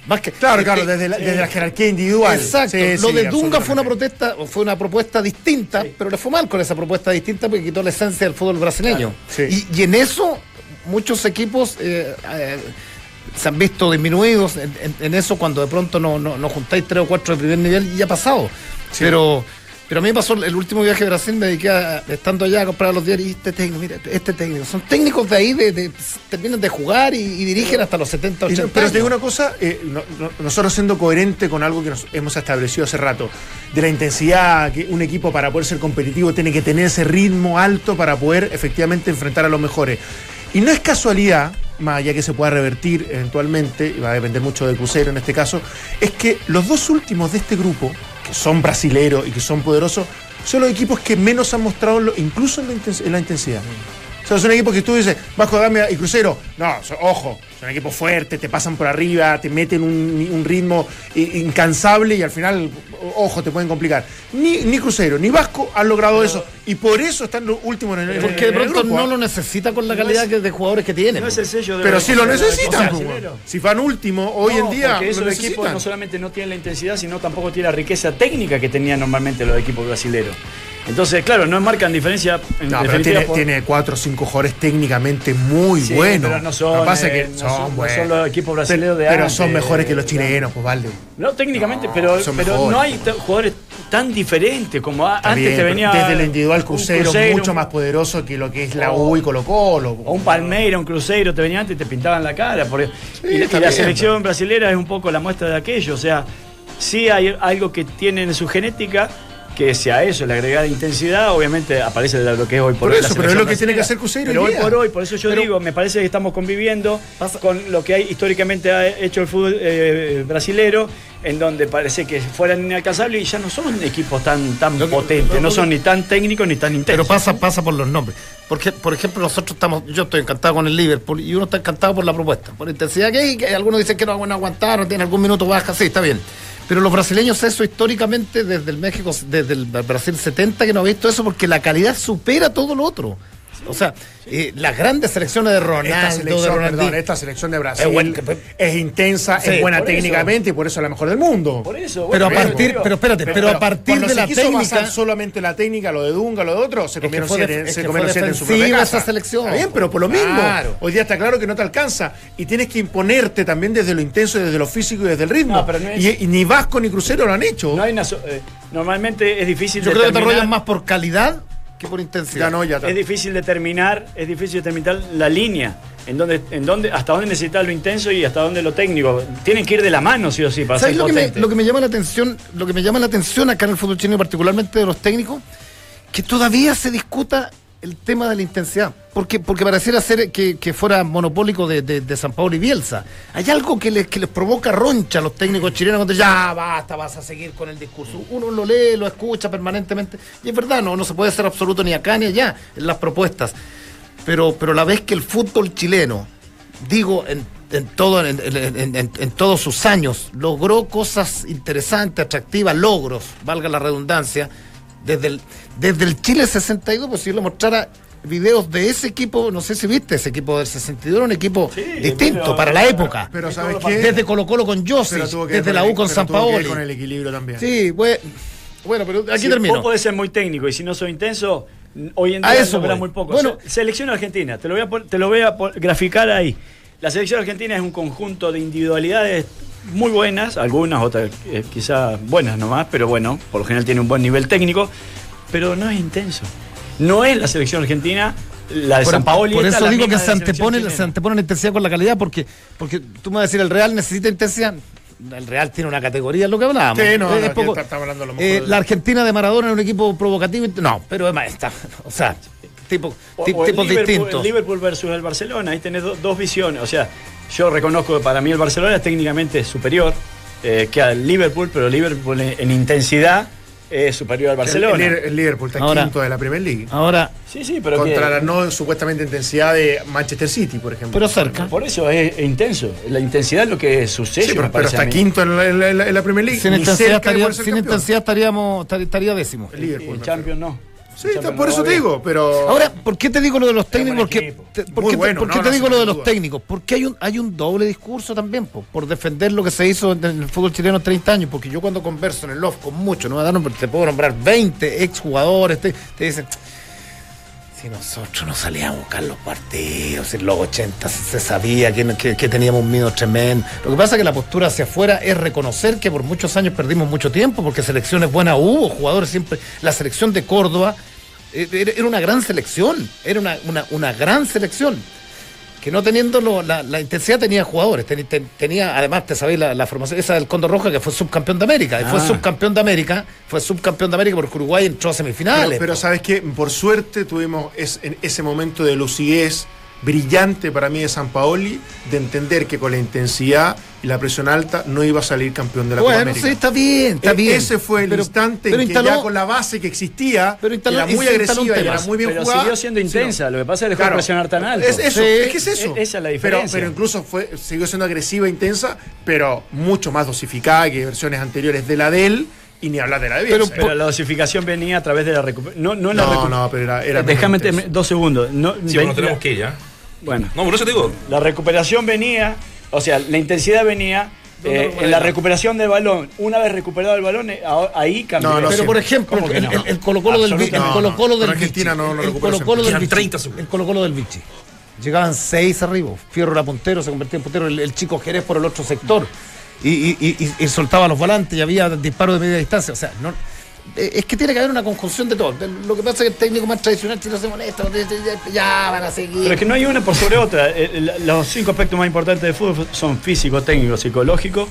Más que, Claro, eh, claro, eh, desde la, eh, desde la jerarquía individual. Exacto. Sí, lo sí, de Dunga fue una protesta, fue una propuesta distinta, pero le fue mal con esa propuesta distinta porque quitó la esencia del fútbol brasileño. Claro, sí. y, y en eso muchos equipos eh, eh, se han visto disminuidos en, en- en eso cuando de pronto no, no, no juntáis tres o cuatro de primer nivel y ya ha pasado. Pero Pero a mí me pasó el último viaje a Brasil, me dediqué a, estando allá a comprar los diarios y este técnico, mira, este técnico. Son técnicos de ahí, de, de- terminan de jugar y, y dirigen hasta los 70, Y 80 no- pero te digo una cosa, eh, no- no- nosotros siendo coherente con algo que nos hemos establecido hace rato, de la intensidad, que un equipo para poder ser competitivo tiene que tener ese ritmo alto para poder efectivamente enfrentar a los mejores. Y no es casualidad, más allá que se pueda revertir eventualmente, y va a depender mucho del crucero en este caso, es que los dos últimos de este grupo, que son brasileros y que son poderosos, son los equipos que menos han mostrado, incluso en la intensidad. O sea, son equipos que tú dices, Vasco da Gama y Crucero. No, son- ojo, son equipos fuertes, te pasan por arriba, te meten un, un ritmo incansable y al final, ojo, te pueden complicar. Ni, ni Crucero, ni Vasco han logrado eso. Y por eso están los últimos en el, Porque de en el pronto grupo, no ¿ah? lo necesita con la calidad que- de jugadores que tiene. No es el sello de Pero los si lo de necesitan, si van último, hoy No, en día porque lo esos equipos no solamente no tienen la intensidad, sino tampoco tienen la riqueza técnica que tenían normalmente los equipos brasileños. Entonces, claro, no marcan diferencia en No, pero tiene, por- tiene cuatro o cinco jugadores técnicamente muy Sí, buenos. pero no son, Lo que pasa es eh, que no son, son- los equipos brasileños de Pero antes, son mejores que los chilenos, pues vale. No, técnicamente, No, pero, no hay jugadores tan diferentes como antes te venía. desde el individual crucero, Cruzeiro, mucho un- más poderoso que lo que es la U y Colo Colo. O un Palmeira, un Cruzeiro, te venía antes y te pintaban la cara. porque- y, está y la selección brasilera es un poco la muestra de aquello. O sea, sí hay algo que tienen en su genética, que si a eso le agrega intensidad, obviamente aparece de lo que es hoy por, Por hoy eso, la pero es lo que tiene que hacer Cruzeiro Pero hoy por hoy, por eso yo Pero- digo, me parece que estamos conviviendo con lo que hay históricamente ha hecho el fútbol eh, brasilero, en donde parece que fueran inalcanzables y ya no son equipos tan, tan potentes, no son ni tan técnicos ni tan Pero intensos. pasa, pasa por los nombres. Porque, por ejemplo, nosotros estamos, yo estoy encantado con el Liverpool y uno está encantado por la propuesta, por la intensidad que hay, que algunos dicen que no van a aguantar, no tienen algún minuto baja, sí, está bien. Pero los brasileños eso históricamente desde el México, desde el Brasil 70 que no ha visto eso porque la calidad supera todo lo otro. O sea, eh, las grandes selecciones de Ronaldo, Esta de selección, Ronaldinho, perdón, esta selección de Brasil Es intensa, Sí, es buena por eso. técnicamente y por eso es la mejor del mundo. Por eso, pero a bueno, partir, pero espérate, pero, a partir de se la quiso técnica, basar solamente la técnica, lo de Dunga, lo de otro, se comieron siete, es se comieron siete en su propia casa. esa selección. Está bien, pero por lo mismo. Claro. Hoy día está claro que no te alcanza y tienes que imponerte también desde lo intenso, desde lo físico y desde el ritmo. No, pero no es- y, y ni Vasco ni Crucero lo han hecho. No hay una so- eh, normalmente es difícil yo creo que te arrollan más por calidad que por intensidad. ya no, ya. Es difícil determinar, es difícil determinar la línea, en donde, en donde, hasta dónde necesitas lo intenso y hasta dónde lo técnico. Tienen que ir de la mano, sí o sí, para ¿Sabes ser lo que, me, lo que me llama la atención? Lo que me llama la atención acá en el fútbol chileno, particularmente de los técnicos, que todavía se discuta el tema de la intensidad. Porque, porque pareciera ser que, que fuera monopólico de, de, San Pablo y Bielsa. Hay algo que les, que les provoca roncha a los técnicos chilenos cuando ya basta, vas a seguir con el discurso. Uno lo lee, lo escucha permanentemente. Y es verdad, no, no se puede ser absoluto ni acá ni allá en las propuestas. Pero, pero la vez que el fútbol chileno digo, en, en todo, en- en- en todos sus años, logró cosas interesantes, atractivas, logros, valga la redundancia, desde el, desde el Chile 62, pues si yo le mostrara videos de ese equipo, no sé si viste ese equipo del 62, era un equipo distinto pero- para la época. Pero ¿sabes qué? Desde Colo Colo con ver desde la U con pero San Paoli. con el equilibrio también. Sí, bueno, bueno, pero aquí termino. Vos podés ser muy técnico y si no soy intenso, hoy en A día eso voy. muy poco. Bueno. Se- selección argentina, te lo voy a, te lo voy a graficar ahí. La selección argentina es un conjunto de individualidades muy buenas, algunas otras eh, quizás buenas nomás, pero bueno, por lo general tiene un buen nivel técnico, pero no es intenso. No es la selección argentina la de Por, San Paoli. por eso la digo que se la antepone, chilena. se antepone la intensidad con la calidad, porque, porque tú me vas a decir, el Real necesita intensidad. El Real tiene una categoría, es lo que hablábamos. Sí, no, Es no, aquí poco- está- estamos hablando a lo mejor eh, de- la Argentina de Maradona es un equipo provocativo. No, pero es está, o sea, tipo, O- ti- o el tipos Liverpool- distintos. El Liverpool versus el Barcelona, ahí tenés do- dos visiones. O sea, yo reconozco que para mí el Barcelona es técnicamente superior eh, que al Liverpool, pero el Liverpool en, en intensidad es superior al Barcelona. El, el Liverpool está Ahora- quinto de la Premier League. Ahora, sí, sí, pero contra que- la no supuestamente intensidad de Manchester City, por ejemplo. pero cerca. por eso es, es intenso. La intensidad es lo que sucede. Sí, pero, pero está quinto en la, en la- en la- Premier League. Sin ni intensidad, estaría, sin intensidad estaríamos, tar- estaría décimo. El Liverpool. El Champions no. Sí, está- por eso te digo, pero. Ahora, ¿por qué te digo lo de los técnicos? Porque, te- ¿Por qué, te- bueno, por qué no, te no, digo lo de los duda. técnicos? Porque hay un, hay un doble discurso también, po, por defender lo que se hizo en el fútbol chileno 30 años. Porque yo cuando converso en el loft con muchos, no me dan, te puedo nombrar 20 exjugadores, te, te dicen, Si nosotros no salíamos a buscar los partidos, en los 80 se sabía que, que- que teníamos un miedo tremendo. Lo que pasa es que la postura hacia afuera es reconocer que por muchos años perdimos mucho tiempo, porque selecciones buenas hubo, jugadores siempre. La selección de Córdoba era una gran selección, era una, una, una gran selección. Que no teniendo lo- la, la intensidad tenía jugadores, ten- ten- tenía, además te sabéis la, la formación, esa del Condor Roja que fue subcampeón de América, fue Ah. subcampeón de América, fue subcampeón de América porque Uruguay entró a semifinales. Pero, pero sabes que por suerte tuvimos es- en ese momento de lucidez brillante para mí de San Paoli de entender que con la intensidad y la presión alta no iba a salir campeón de la Copa Bueno, América. sí, está bien, está E- bien. Ese fue el Pero- instante pero en que ya con la base que existía, Pero instaló- era muy agresiva y era muy bien pero jugada. siguió siendo Sí, intensa. Lo que pasa es que dejó de Claro. presionar tan alto. Es eso, Sí. es que es eso. E- esa es la Pero- diferencia. Pero, incluso fue, siguió siendo agresiva e intensa, pero mucho más dosificada que versiones anteriores de la de él y ni hablar de la de Bielsa. Pero la dosificación venía a través de la recuperación. No, no, la No, recu- no, pero era- era Déjame dos segundos. No, Sí, bueno, tenemos la- que ir ya. Bueno, No, por eso te digo. la recuperación venía, o sea, la intensidad venía eh, en la recuperación del balón. Una vez recuperado el balón, eh, ahí cambió. No, no, Pero sí. por ejemplo, ¿Cómo que el, el- el Colo-Colo del Vichy, el No, no. del Pero Argentina Vichy, no lo el Colo-Colo siempre. del Vichy, 30 segundos. el Colo-Colo del Vichy. Llegaban seis arriba. Fierro era puntero, se convertía en puntero. El, el chico Jerez por el otro sector. Y, y- y- y- y soltaba los volantes y había disparos de media distancia. O sea, no, es que tiene que haber una conjunción de todo. Lo que pasa es que el técnico más tradicional, si no se molesta, ya van a seguir. Pero es que no hay una por sobre otra. Eh, eh, Los cinco aspectos más importantes del fútbol son físico, técnico, psicológico,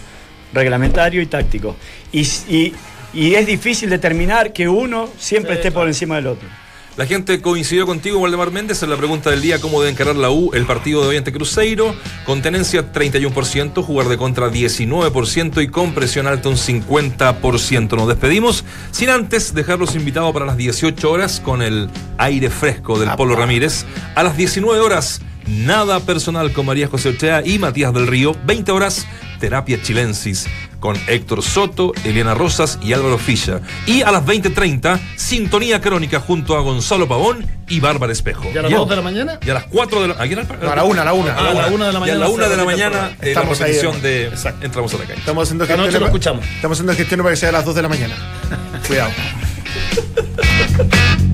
reglamentario y táctico. Y, y- y es difícil determinar que uno siempre esté por encima del otro. La gente coincidió contigo, Waldemar Méndez, en la pregunta del día, ¿cómo debe encarar la U el partido de hoy ante Cruzeiro? Con tenencia 31%, jugar de contra 19% y con presión alta un 50%. Nos despedimos sin antes dejarlos invitados para las 18 horas con el aire fresco del Polo Ramírez. A las 19 horas, nada personal con María José Ochea y Matías del Río. 20 horas, terapia chilensis con Héctor Soto, Eliana Rosas y Álvaro Fischer. Y a las 20.30, sintonía crónica junto a Gonzalo Pavón y Bárbara Espejo. ¿Y a las Y- dos de la mañana? Y a las 4 de la mañana. No, a la una, a la una. Ah, a la una de la Y a mañana la una se de la mañana, eh, la Estamos ahí, repetición de exacto. Entramos a la calle. Estamos haciendo lo pa- escuchamos. Estamos haciendo gestiones para que sea a las 2 de la mañana. Cuidado.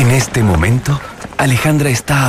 En este momento, Alejandra está a